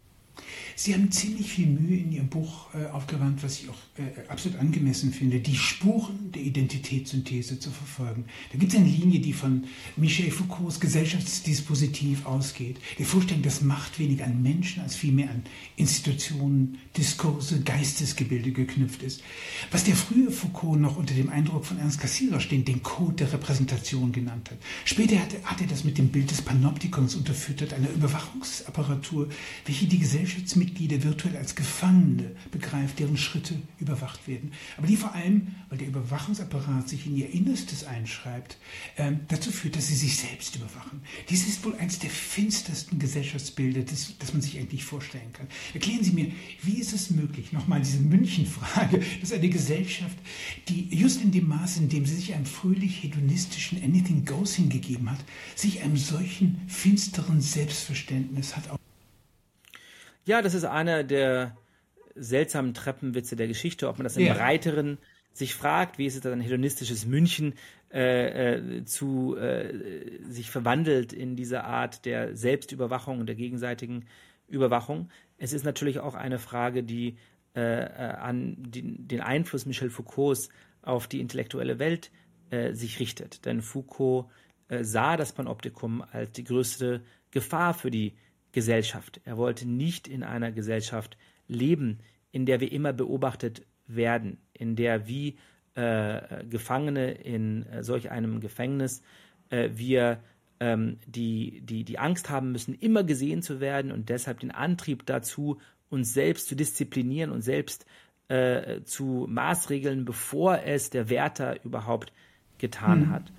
Sie haben ziemlich viel Mühe in Ihrem Buch äh, aufgewandt, was ich auch äh, absolut angemessen finde, die Spuren der Identitätssynthese zu verfolgen. Da gibt es eine Linie, die von Michel Foucaults Gesellschaftsdispositiv ausgeht. Die Vorstellung, dass Macht weniger an Menschen als vielmehr an Institutionen, Diskurse, Geistesgebilde geknüpft ist. Was der frühe Foucault noch unter dem Eindruck von Ernst Cassirer stehend den Code der Repräsentation genannt hat. Später hat, hat er das mit dem Bild des Panoptikons unterfüttert, einer Überwachungsapparatur, welche die Gesellschaftsmitglieder virtuell als Gefangene begreift, deren Schritte überwacht werden. Aber die vor allem, weil der Überwachungsapparat sich in ihr Innerstes einschreibt, äh, dazu führt, dass sie sich selbst überwachen. Dies ist wohl eines der finstersten Gesellschaftsbilder, das, das man sich eigentlich vorstellen kann. Erklären Sie mir, wie ist es möglich, nochmal diese München-Frage, dass eine Gesellschaft, die just in dem Maß, in dem sie sich einem fröhlich hedonistischen Anything Goes hingegeben hat, sich einem solchen finsteren Selbstverständnis hat ja, das ist einer der seltsamen Treppenwitze der Geschichte, ob man das im ja. Breiteren sich fragt, wie ist es, dass ein hedonistisches München äh, äh, zu äh, sich verwandelt in diese Art der Selbstüberwachung und der gegenseitigen Überwachung. Es ist natürlich auch eine Frage, die äh, äh, an die, den Einfluss Michel Foucaults auf die intellektuelle Welt äh, sich richtet. Denn Foucault sah das Panoptikum als die größte Gefahr für die Gesellschaft. Er wollte nicht in einer Gesellschaft leben, in der wir immer beobachtet werden, in der wie äh, Gefangene in äh, solch einem Gefängnis äh, wir ähm, die, die, die Angst haben müssen, immer gesehen zu werden und deshalb den Antrieb dazu, uns selbst zu disziplinieren und selbst äh, zu maßregeln, bevor es der Wärter überhaupt getan mhm. hat.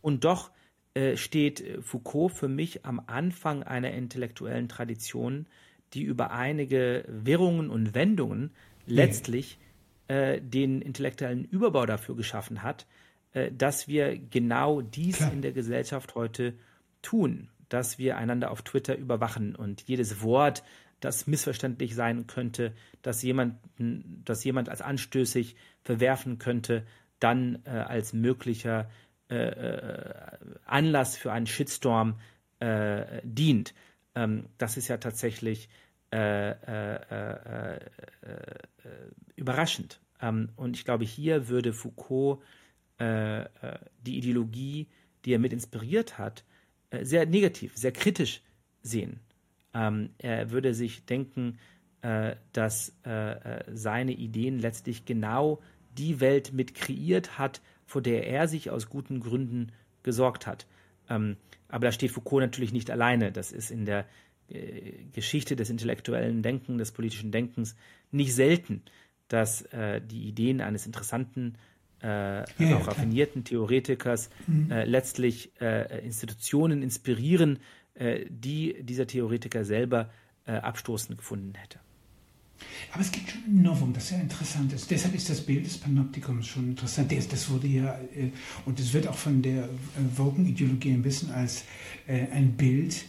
Und doch äh, steht Foucault für mich am Anfang einer intellektuellen Tradition, die über einige Wirrungen und Wendungen letztlich äh, den intellektuellen Überbau dafür geschaffen hat, äh, dass wir genau dies Klar. in der Gesellschaft heute tun, dass wir einander auf Twitter überwachen und jedes Wort, das missverständlich sein könnte, dass jemand, dass jemand als anstößig verwerfen könnte, dann äh, als möglicher äh, äh, Anlass für einen Shitstorm äh, dient. Ähm, das ist ja tatsächlich überraschend. Ähm, und ich glaube, hier würde Foucault die Ideologie, die er mit inspiriert hat, sehr negativ, sehr kritisch sehen. Ähm, er würde sich denken, dass seine Ideen letztlich genau die Welt mit kreiert hat, vor der er sich aus guten Gründen gesorgt hat. Ähm, aber da steht Foucault natürlich nicht alleine. Das ist in der äh, Geschichte des intellektuellen Denkens, des politischen Denkens nicht selten, dass äh, die Ideen eines interessanten, äh, ja, auch raffinierten Theoretikers mhm. äh, letztlich äh, Institutionen inspirieren, äh, die dieser Theoretiker selber abstoßend gefunden hätte. Aber es gibt schon ein Novum, das sehr interessant ist. Deshalb ist das Bild des Panoptikums schon interessant. Das wurde ja, äh, und es wird auch von der Woken-Ideologie äh, ein bisschen als äh, ein Bild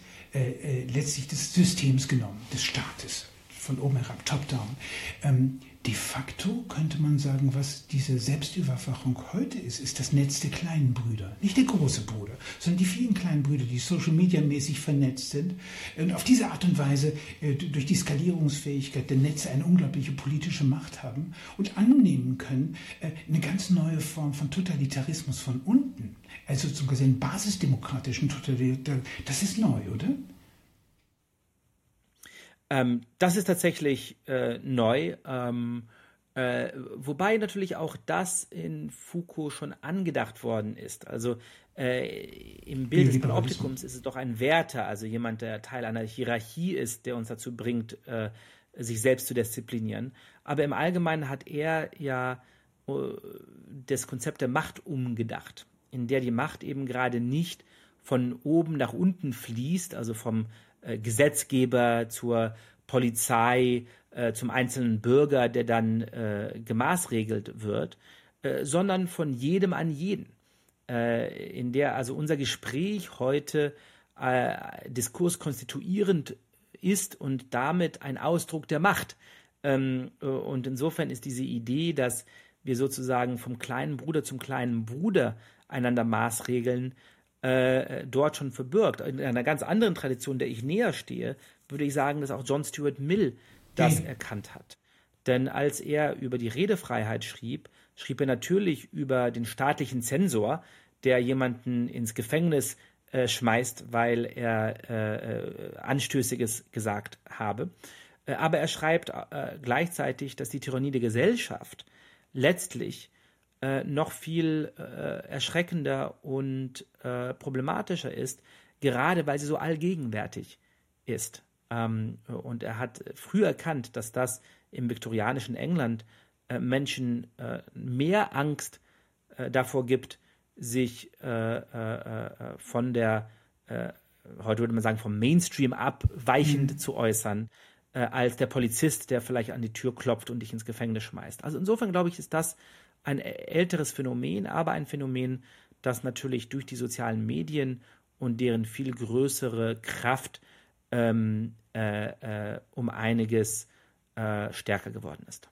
letztlich des Systems genommen, des Staates. Von oben herab, top-down. Ähm, de facto könnte man sagen, was diese Selbstüberwachung heute ist, ist das Netz der kleinen Brüder. Nicht der große Bruder, sondern die vielen kleinen Brüder, die Social Media mäßig vernetzt sind und auf diese Art und Weise äh, durch die Skalierungsfähigkeit der Netze eine unglaubliche politische Macht haben und annehmen können, äh, eine ganz neue Form von Totalitarismus von unten, also zum einen basisdemokratischen Totalitarismus. Das ist neu, oder? Ähm, das ist tatsächlich äh, neu. Ähm, äh, wobei natürlich auch das in Foucault schon angedacht worden ist. Also äh, im Bild des Panoptikums ist es doch ein Wärter, also jemand, der Teil einer Hierarchie ist, der uns dazu bringt, äh, sich selbst zu disziplinieren. Aber im Allgemeinen hat er ja äh, das Konzept der Macht umgedacht, in der die Macht eben gerade nicht von oben nach unten fließt, also vom äh, Gesetzgeber zur Polizei, äh, zum einzelnen Bürger, der dann äh, gemaßregelt wird, äh, sondern von jedem an jeden. Äh, in der also unser Gespräch heute äh, diskurskonstituierend ist und damit ein Ausdruck der Macht. Ähm, und insofern ist diese Idee, dass wir sozusagen vom kleinen Bruder zum kleinen Bruder einander maßregeln, äh, dort schon verbirgt. In einer ganz anderen Tradition, der ich näher stehe, würde ich sagen, dass auch John Stuart Mill das mhm. erkannt hat. Denn als er über die Redefreiheit schrieb, schrieb er natürlich über den staatlichen Zensor, der jemanden ins Gefängnis äh, schmeißt, weil er äh, äh Anstößiges gesagt habe. Äh, aber er schreibt äh, gleichzeitig, dass die Tyrannie der Gesellschaft letztlich äh, noch viel äh, erschreckender und äh, problematischer ist, gerade weil sie so allgegenwärtig ist. Ähm, und er hat früh erkannt, dass das im viktorianischen England äh, Menschen äh, mehr Angst davor gibt, sich von der, heute würde man sagen, vom Mainstream abweichend mhm. zu äußern, als der Polizist, der vielleicht an die Tür klopft und dich ins Gefängnis schmeißt. Also insofern glaube ich, ist das ein älteres Phänomen, aber ein Phänomen, das natürlich durch die sozialen Medien und deren viel größere Kraft ähm, äh, äh, um einiges äh, stärker geworden ist.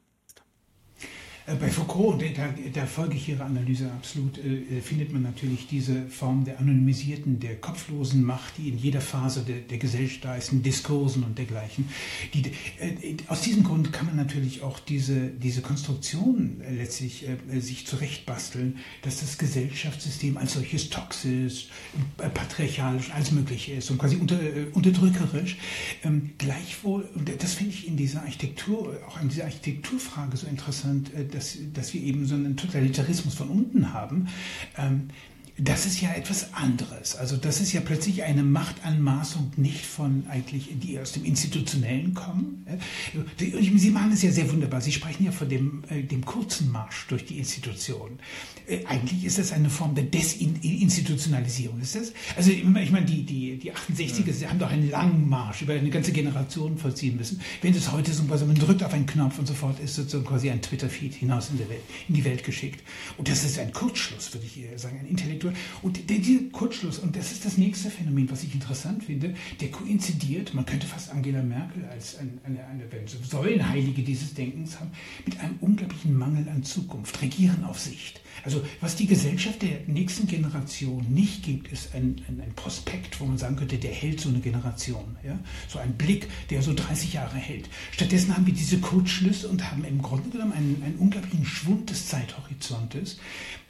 Äh, bei Foucault, da, da folge ich Ihrer Analyse absolut, äh, äh, findet man natürlich diese Form der anonymisierten, der kopflosen Macht, die in jeder Phase der, der in Diskursen und dergleichen. Die, äh, aus diesem Grund kann man natürlich auch diese, diese Konstruktion äh, letztlich äh, sich zurechtbasteln, dass das Gesellschaftssystem als solches toxisch, patriarchalisch, alles Mögliche ist und quasi unter, unterdrückerisch. Ähm, gleichwohl, und das finde ich in dieser Architektur, auch in dieser Architekturfrage so interessant, dass, dass wir eben so einen Totalitarismus von unten haben. Ähm, das ist ja etwas anderes. Also das ist ja plötzlich eine Machtanmaßung nicht von eigentlich, die aus dem Institutionellen kommen. Sie machen es ja sehr wunderbar. Sie sprechen ja von dem, äh, dem kurzen Marsch durch die Institutionen. Äh, eigentlich ist das eine Form der Desinstitutionalisierung. Ist das? Also ich meine, die, die, die 68er ja. haben doch einen langen Marsch über eine ganze Generation vollziehen müssen. Wenn das heute so man drückt auf einen Knopf und sofort ist sozusagen quasi ein Twitter-Feed hinaus in, Welt, in die Welt geschickt. Und das ist ein Kurzschluss, würde ich sagen, ein intellektueller und der, dieser Kurzschluss, und das ist das nächste Phänomen, was ich interessant finde, der koinzidiert, man könnte fast Angela Merkel als eine, eine, eine Säulenheilige dieses Denkens haben, mit einem unglaublichen Mangel an Zukunft, Regieren auf Sicht. Also was die Gesellschaft der nächsten Generation nicht gibt, ist ein, ein, ein Prospekt, wo man sagen könnte, der hält so eine Generation. Ja? So ein Blick, der so 30 Jahre hält. Stattdessen haben wir diese Kurzschlüsse und haben im Grunde genommen einen, einen unglaublichen Schwund des Zeithorizontes,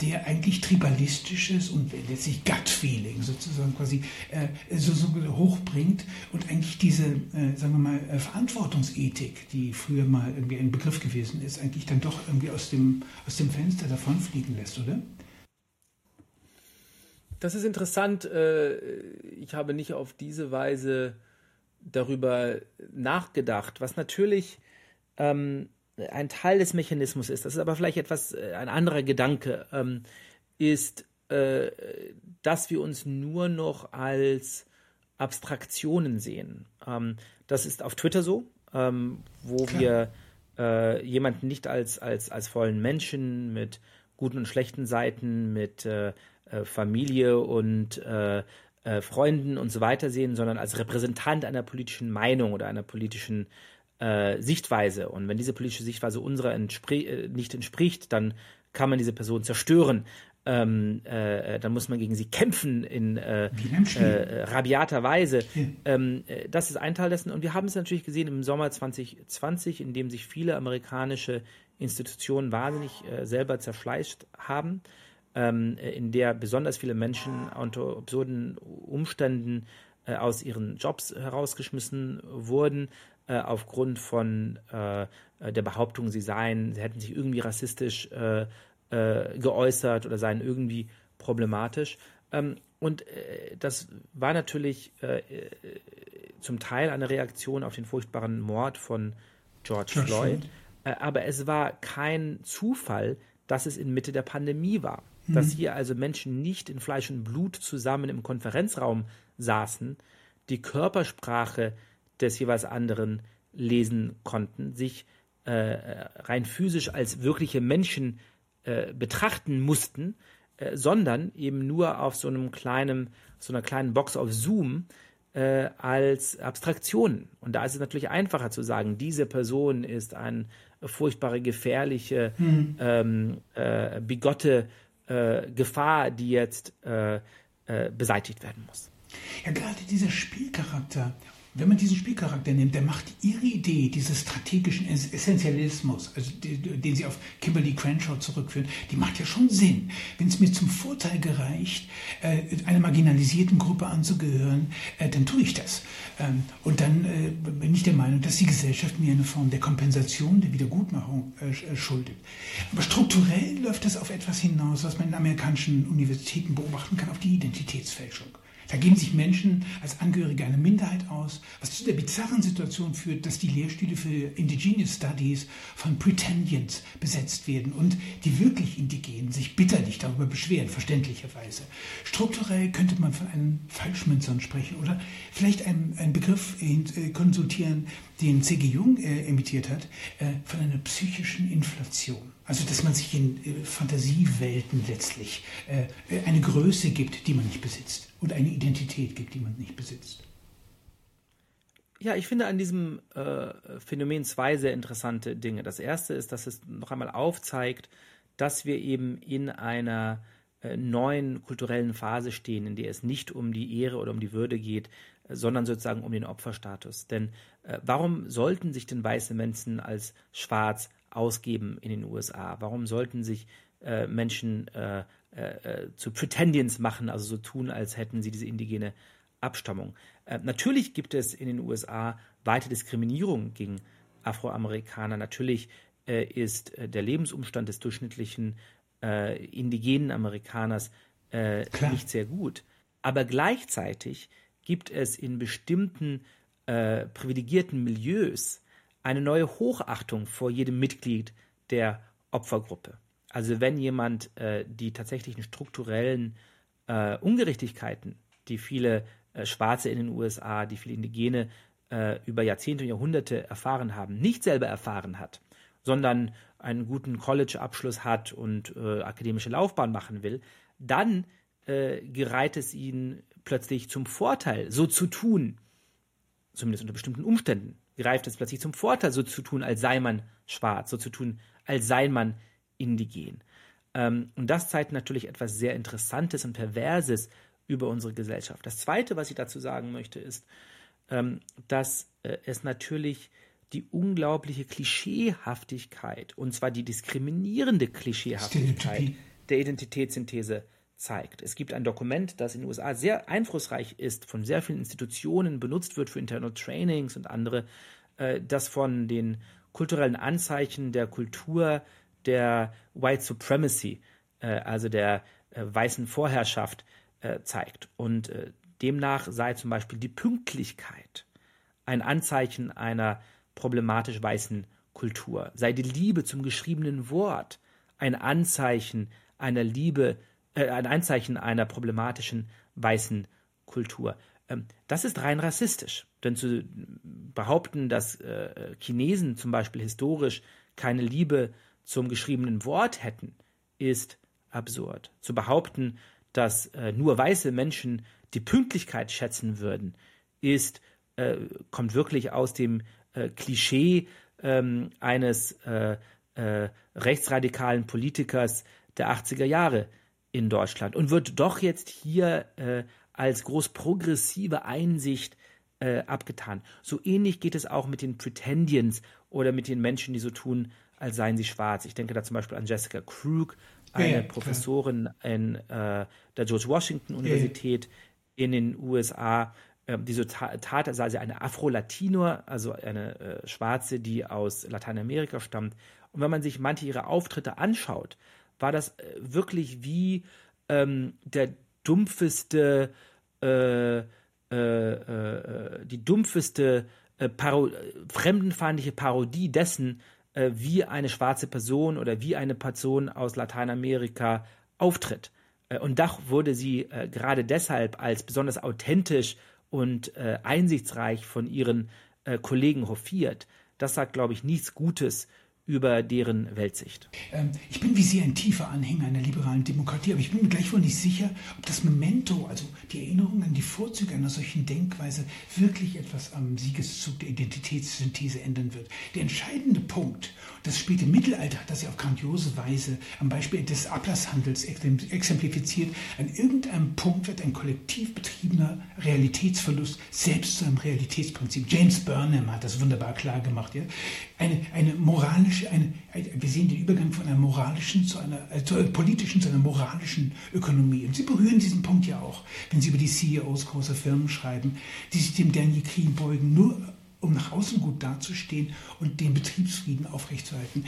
der eigentlich tribalistisches und letztlich Gut-Feeling sozusagen quasi äh, so, so hochbringt und eigentlich diese, äh, sagen wir mal, äh, Verantwortungsethik, die früher mal irgendwie ein Begriff gewesen ist, eigentlich dann doch irgendwie aus dem, aus dem Fenster davonfliegen lässt, oder? Das ist interessant. Äh, ich habe nicht auf diese Weise darüber nachgedacht, was natürlich ähm, ein Teil des Mechanismus ist, das ist aber vielleicht etwas, äh, ein anderer Gedanke, ähm, ist, äh, dass wir uns nur noch als Abstraktionen sehen. Ähm, das ist auf Twitter so, wo Klar. wir äh, jemanden nicht als, als, als vollen Menschen mit guten und schlechten Seiten, mit äh, äh Familie und äh, Freunden und so weiter sehen, sondern als Repräsentant einer politischen Meinung oder einer politischen äh, Sichtweise. Und wenn diese politische Sichtweise unserer entspr äh, nicht entspricht, dann kann man diese Person zerstören. Ähm, äh, dann muss man gegen sie kämpfen in äh, äh, rabiater Weise. Ähm, äh, das ist ein Teil dessen. Und wir haben es natürlich gesehen im Sommer 2020, in dem sich viele amerikanische Institutionen wahnsinnig äh, selber zerfleischt haben, ähm, in der besonders viele Menschen unter absurden Umständen äh, aus ihren Jobs herausgeschmissen wurden äh, aufgrund von äh, der Behauptung, sie seien, sie hätten sich irgendwie rassistisch äh, äh, geäußert oder seien irgendwie problematisch. Ähm, und äh, das war natürlich zum Teil eine Reaktion auf den furchtbaren Mord von George, George Floyd. Floyd. Aber es war kein Zufall, dass es in Mitte der Pandemie war. Mhm. Dass hier also Menschen nicht in Fleisch und Blut zusammen im Konferenzraum saßen, die Körpersprache des jeweils anderen lesen konnten, sich äh, rein physisch als wirkliche Menschen äh, betrachten mussten, äh, sondern eben nur auf so einem kleinen, so einer kleinen Box auf Zoom äh, als Abstraktion. Und da ist es natürlich einfacher zu sagen, diese Person ist eine furchtbare, gefährliche, mhm. ähm, äh, bigotte äh, Gefahr, die jetzt beseitigt werden muss. Ja, gerade dieser Spielcharakter wenn man diesen Spielcharakter nimmt, der macht ihre Idee dieses strategischen Essentialismus, also den sie auf Kimberly Crenshaw zurückführen, die macht ja schon Sinn. Wenn es mir zum Vorteil gereicht, äh, einer marginalisierten Gruppe anzugehören, äh, dann tue ich das. Ähm, und dann äh, bin ich der Meinung, dass die Gesellschaft mir eine Form der Kompensation, der Wiedergutmachung schuldet. Aber strukturell läuft das auf etwas hinaus, was man in amerikanischen Universitäten beobachten kann, auf die Identitätsfälschung. Da geben sich Menschen als Angehörige einer Minderheit aus, was zu der bizarren Situation führt, dass die Lehrstühle für Indigenous Studies von Pretendians besetzt werden und die wirklich Indigenen sich bitterlich darüber beschweren, verständlicherweise. Strukturell könnte man von einem Falschmünzern sprechen oder vielleicht einen, einen Begriff äh, konsultieren, den C.G. Jung äh, imitiert hat, äh, von einer psychischen Inflation. Also, dass man sich in äh, Fantasiewelten letztlich äh, eine Größe gibt, die man nicht besitzt und eine Identität gibt, die man nicht besitzt. Ja, ich finde an diesem äh, Phänomen zwei sehr interessante Dinge. Das erste ist, dass es noch einmal aufzeigt, dass wir eben in einer äh, neuen kulturellen Phase stehen, in der es nicht um die Ehre oder um die Würde geht, äh, sondern sozusagen um den Opferstatus. Denn äh, warum sollten sich denn weiße Menschen als schwarz ausgeben in den USA? Warum sollten sich äh, Menschen äh, äh, zu Pretendians machen, also so tun, als hätten sie diese indigene Abstammung? Äh, natürlich gibt es in den USA weite Diskriminierung gegen Afroamerikaner. Natürlich äh, ist äh, der Lebensumstand des durchschnittlichen indigenen Amerikaners nicht sehr gut. Aber gleichzeitig gibt es in bestimmten privilegierten Milieus eine neue Hochachtung vor jedem Mitglied der Opfergruppe. Also wenn jemand äh, die tatsächlichen strukturellen äh, Ungerechtigkeiten, die viele äh, Schwarze in den USA, die viele Indigene äh, über Jahrzehnte und Jahrhunderte erfahren haben, nicht selber erfahren hat, sondern einen guten College-Abschluss hat und äh, akademische Laufbahn machen will, dann äh, gereiht es ihnen plötzlich zum Vorteil, so zu tun, zumindest unter bestimmten Umständen, greift es plötzlich zum Vorteil, so zu tun, als sei man schwarz, so zu tun, als sei man indigen. Ähm, und das zeigt natürlich etwas sehr Interessantes und Perverses über unsere Gesellschaft. Das Zweite, was ich dazu sagen möchte, ist, ähm, dass äh, es natürlich die unglaubliche Klischeehaftigkeit, und zwar die diskriminierende Klischeehaftigkeit der Identitätssynthese zeigt. Es gibt ein Dokument, das in den USA sehr einflussreich ist, von sehr vielen Institutionen benutzt wird für interne Trainings und andere, äh, das von den kulturellen Anzeichen der Kultur der White Supremacy, äh, also der äh, weißen Vorherrschaft, zeigt. Und demnach sei zum Beispiel die Pünktlichkeit ein Anzeichen einer problematisch weißen Kultur, sei die Liebe zum geschriebenen Wort ein Anzeichen einer Liebe äh, ein Anzeichen einer problematischen weißen Kultur. Ähm, das ist rein rassistisch. Denn zu behaupten, dass äh, Chinesen zum Beispiel historisch keine Liebe zum geschriebenen Wort hätten, ist absurd. Zu behaupten, dass äh, nur weiße Menschen die Pünktlichkeit schätzen würden, ist äh, kommt wirklich aus dem äh, Klischee ähm, eines äh, äh, rechtsradikalen Politikers der 80er Jahre in Deutschland und wird doch jetzt hier äh, als groß progressive Einsicht äh, abgetan. So ähnlich geht es auch mit den Pretendians oder mit den Menschen, die so tun, als seien sie schwarz. Ich denke da zum Beispiel an Jessica Krug, eine ja, Professorin in äh, der George Washington Universität ja. in den USA, äh, die so tat, als sei sie eine Afro-Latino, also eine äh, Schwarze, die aus Lateinamerika stammt. Und wenn man sich manche ihrer Auftritte anschaut, war das äh, wirklich wie ähm, der dumpfeste, äh, äh, äh, die dumpfeste Paro fremdenfeindliche Parodie dessen, wie eine schwarze Person oder wie eine Person aus Lateinamerika auftritt. Und doch wurde sie gerade deshalb als besonders authentisch und einsichtsreich von ihren Kollegen hofiert. Das sagt, glaube ich, nichts Gutes über deren Weltsicht. Ähm, ich bin wie Sie ein tiefer Anhänger einer liberalen Demokratie, aber ich bin mir gleichwohl nicht sicher, ob das Memento, also die Erinnerung an die Vorzüge einer solchen Denkweise, wirklich etwas am Siegeszug der Identitätssynthese ändern wird. Der entscheidende Punkt, das späte Mittelalter hat das ja auf grandiose Weise am Beispiel des Ablasshandels exemplifiziert, an irgendeinem Punkt wird ein kollektiv betriebener Realitätsverlust selbst zu einem Realitätsprinzip. James Burnham hat das wunderbar klar gemacht. Ja? Eine, eine moralische moralische, eine, wir sehen den Übergang von einer moralischen zu einer, äh, zu einer politischen zu einer moralischen Ökonomie. Und Sie berühren diesen Punkt ja auch, wenn Sie über die CEOs großer Firmen schreiben, die sich dem Daniel Krieg beugen, nur um nach außen gut dazustehen und den Betriebsfrieden aufrechtzuerhalten.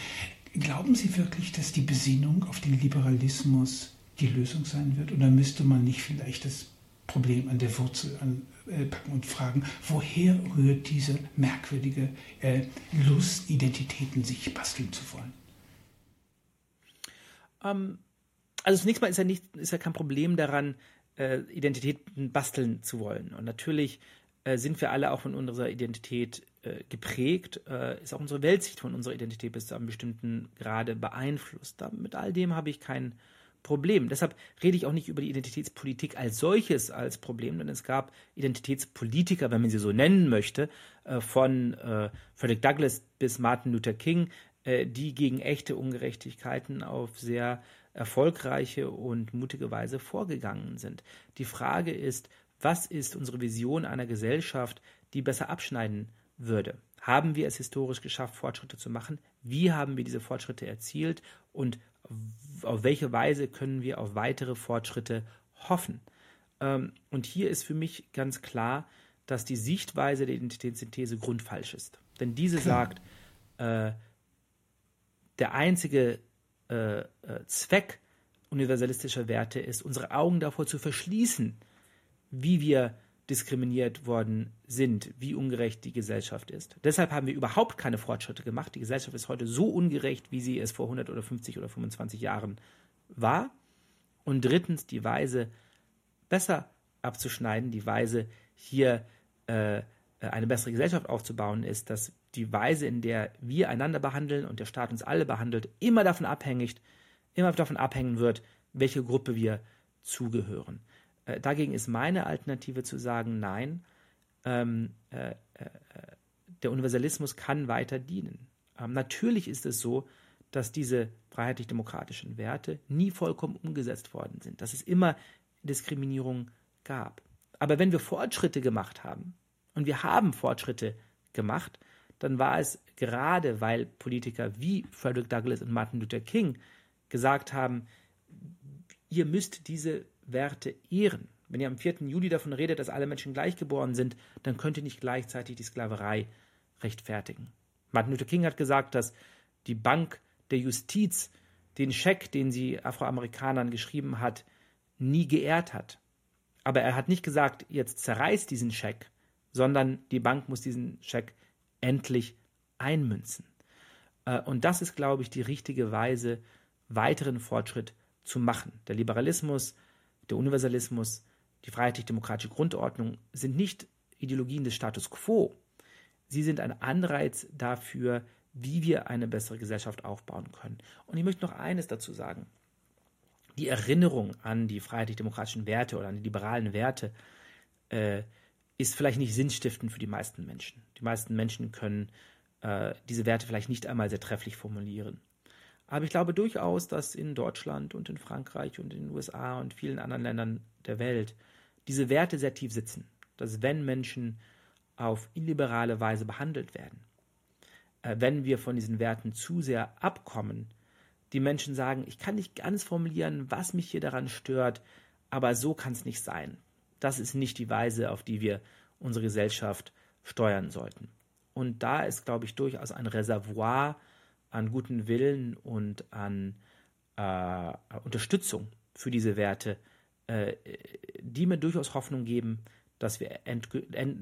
Glauben Sie wirklich, dass die Besinnung auf den Liberalismus die Lösung sein wird? Oder müsste man nicht vielleicht das Problem an der Wurzel an, äh, packen und fragen, woher rührt diese merkwürdige äh, Lust, Identitäten sich basteln zu wollen? Ähm, also zunächst mal ist ja, nicht, ist ja kein Problem daran, äh, Identitäten basteln zu wollen. Und natürlich äh, sind wir alle auch von unserer Identität äh, geprägt, äh, ist auch unsere Weltsicht von unserer Identität bis zu einem bestimmten Grade beeinflusst. Da, mit all dem habe ich kein Problem. Deshalb rede ich auch nicht über die Identitätspolitik als solches als Problem, denn es gab Identitätspolitiker, wenn man sie so nennen möchte, äh, von äh, Frederick Douglass bis Martin Luther King, äh, die gegen echte Ungerechtigkeiten auf sehr erfolgreiche und mutige Weise vorgegangen sind. Die Frage ist, was ist unsere Vision einer Gesellschaft, die besser abschneiden würde? Haben wir es historisch geschafft, Fortschritte zu machen? Wie haben wir diese Fortschritte erzielt? Und auf welche Weise können wir auf weitere Fortschritte hoffen. Ähm, und hier ist für mich ganz klar, dass die Sichtweise der Identitätssynthese grundfalsch ist. Denn diese sagt, äh, der einzige äh, äh, Zweck universalistischer Werte ist, unsere Augen davor zu verschließen, wie wir diskriminiert worden sind, wie ungerecht die Gesellschaft ist. Deshalb haben wir überhaupt keine Fortschritte gemacht. Die Gesellschaft ist heute so ungerecht, wie sie es vor 100 oder 50 oder 25 Jahren war. Und drittens die Weise, besser abzuschneiden, die Weise, hier äh, eine bessere Gesellschaft aufzubauen, ist, dass die Weise, in der wir einander behandeln und der Staat uns alle behandelt, immer davon abhängig, immer davon abhängen wird, welche Gruppe wir zugehören. Äh, dagegen ist meine Alternative zu sagen, nein, ähm, äh, äh, der Universalismus kann weiter dienen. Ähm, natürlich ist es so, dass diese freiheitlich-demokratischen Werte nie vollkommen umgesetzt worden sind, dass es immer Diskriminierung gab. Aber wenn wir Fortschritte gemacht haben, und wir haben Fortschritte gemacht, dann war es gerade, weil Politiker wie Frederick Douglass und Martin Luther King gesagt haben, ihr müsst diese Werte ehren. Wenn ihr am 4. Juli davon redet, dass alle Menschen gleich geboren sind, dann könnt ihr nicht gleichzeitig die Sklaverei rechtfertigen. Martin Luther King hat gesagt, dass die Bank der Justiz den Scheck, den sie Afroamerikanern geschrieben hat, nie geehrt hat. Aber er hat nicht gesagt, jetzt zerreißt diesen Scheck, sondern die Bank muss diesen Scheck endlich einmünzen. Äh, und das ist, glaube ich, die richtige Weise, weiteren Fortschritt zu machen. Der Liberalismus der Universalismus, die freiheitlich-demokratische Grundordnung sind nicht Ideologien des Status quo. Sie sind ein Anreiz dafür, wie wir eine bessere Gesellschaft aufbauen können. Und ich möchte noch eines dazu sagen. Die Erinnerung an die freiheitlich-demokratischen Werte oder an die liberalen Werte äh, ist vielleicht nicht sinnstiftend für die meisten Menschen. Die meisten Menschen können äh, diese Werte vielleicht nicht einmal sehr trefflich formulieren. Aber ich glaube durchaus, dass in Deutschland und in Frankreich und in den USA und vielen anderen Ländern der Welt diese Werte sehr tief sitzen. Dass wenn Menschen auf illiberale Weise behandelt werden, äh, wenn wir von diesen Werten zu sehr abkommen, die Menschen sagen, ich kann nicht ganz formulieren, was mich hier daran stört, aber so kann es nicht sein. Das ist nicht die Weise, auf die wir unsere Gesellschaft steuern sollten. Und da ist, glaube ich, durchaus ein Reservoir an guten Willen und an äh, Unterstützung für diese Werte, äh, die mir durchaus Hoffnung geben, dass wir,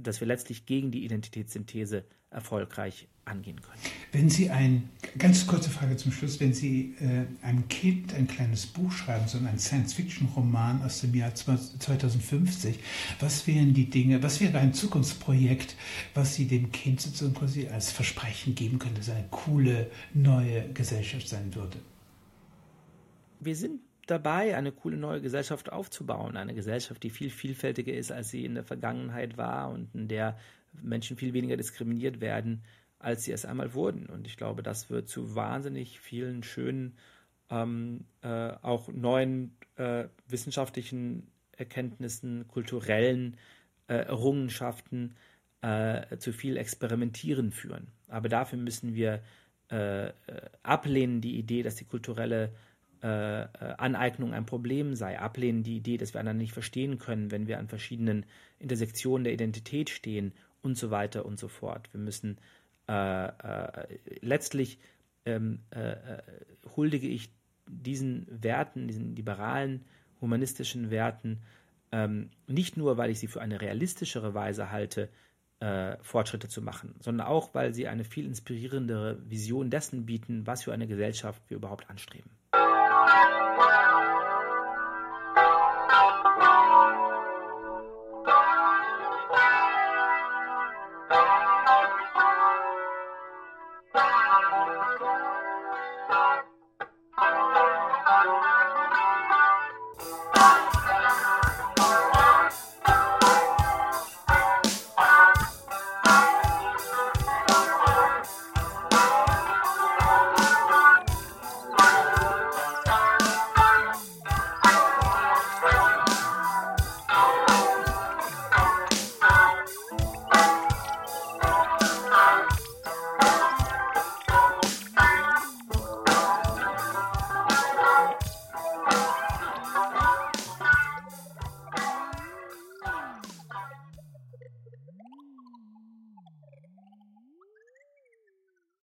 dass wir letztlich gegen die Identitätssynthese erfolgreich angehen können. Wenn Sie ein, ganz kurze Frage zum Schluss, wenn Sie äh, einem Kind ein kleines Buch schreiben, so ein Science-Fiction-Roman aus dem Jahr 2050, was wären die Dinge, was wäre ein Zukunftsprojekt, was Sie dem Kind sozusagen quasi als Versprechen geben könnte, dass eine coole neue Gesellschaft sein würde? Wir sind dabei, eine coole neue Gesellschaft aufzubauen. Eine Gesellschaft, die viel vielfältiger ist, als sie in der Vergangenheit war und in der Menschen viel weniger diskriminiert werden, als sie es einmal wurden. Und ich glaube, das wird zu wahnsinnig vielen schönen, ähm, äh, auch neuen äh, wissenschaftlichen Erkenntnissen, kulturellen äh, Errungenschaften, äh, zu viel Experimentieren führen. Aber dafür müssen wir äh, äh, ablehnen die Idee, dass die kulturelle Aneignung ein Problem sei, ablehnen die Idee, dass wir einander nicht verstehen können, wenn wir an verschiedenen Intersektionen der Identität stehen und so weiter und so fort. Wir müssen äh, äh, letztlich ähm, äh, äh, huldige ich diesen Werten, diesen liberalen, humanistischen Werten, ähm, nicht nur, weil ich sie für eine realistischere Weise halte, äh, Fortschritte zu machen, sondern auch, weil sie eine viel inspirierendere Vision dessen bieten, was für eine Gesellschaft wir überhaupt anstreben.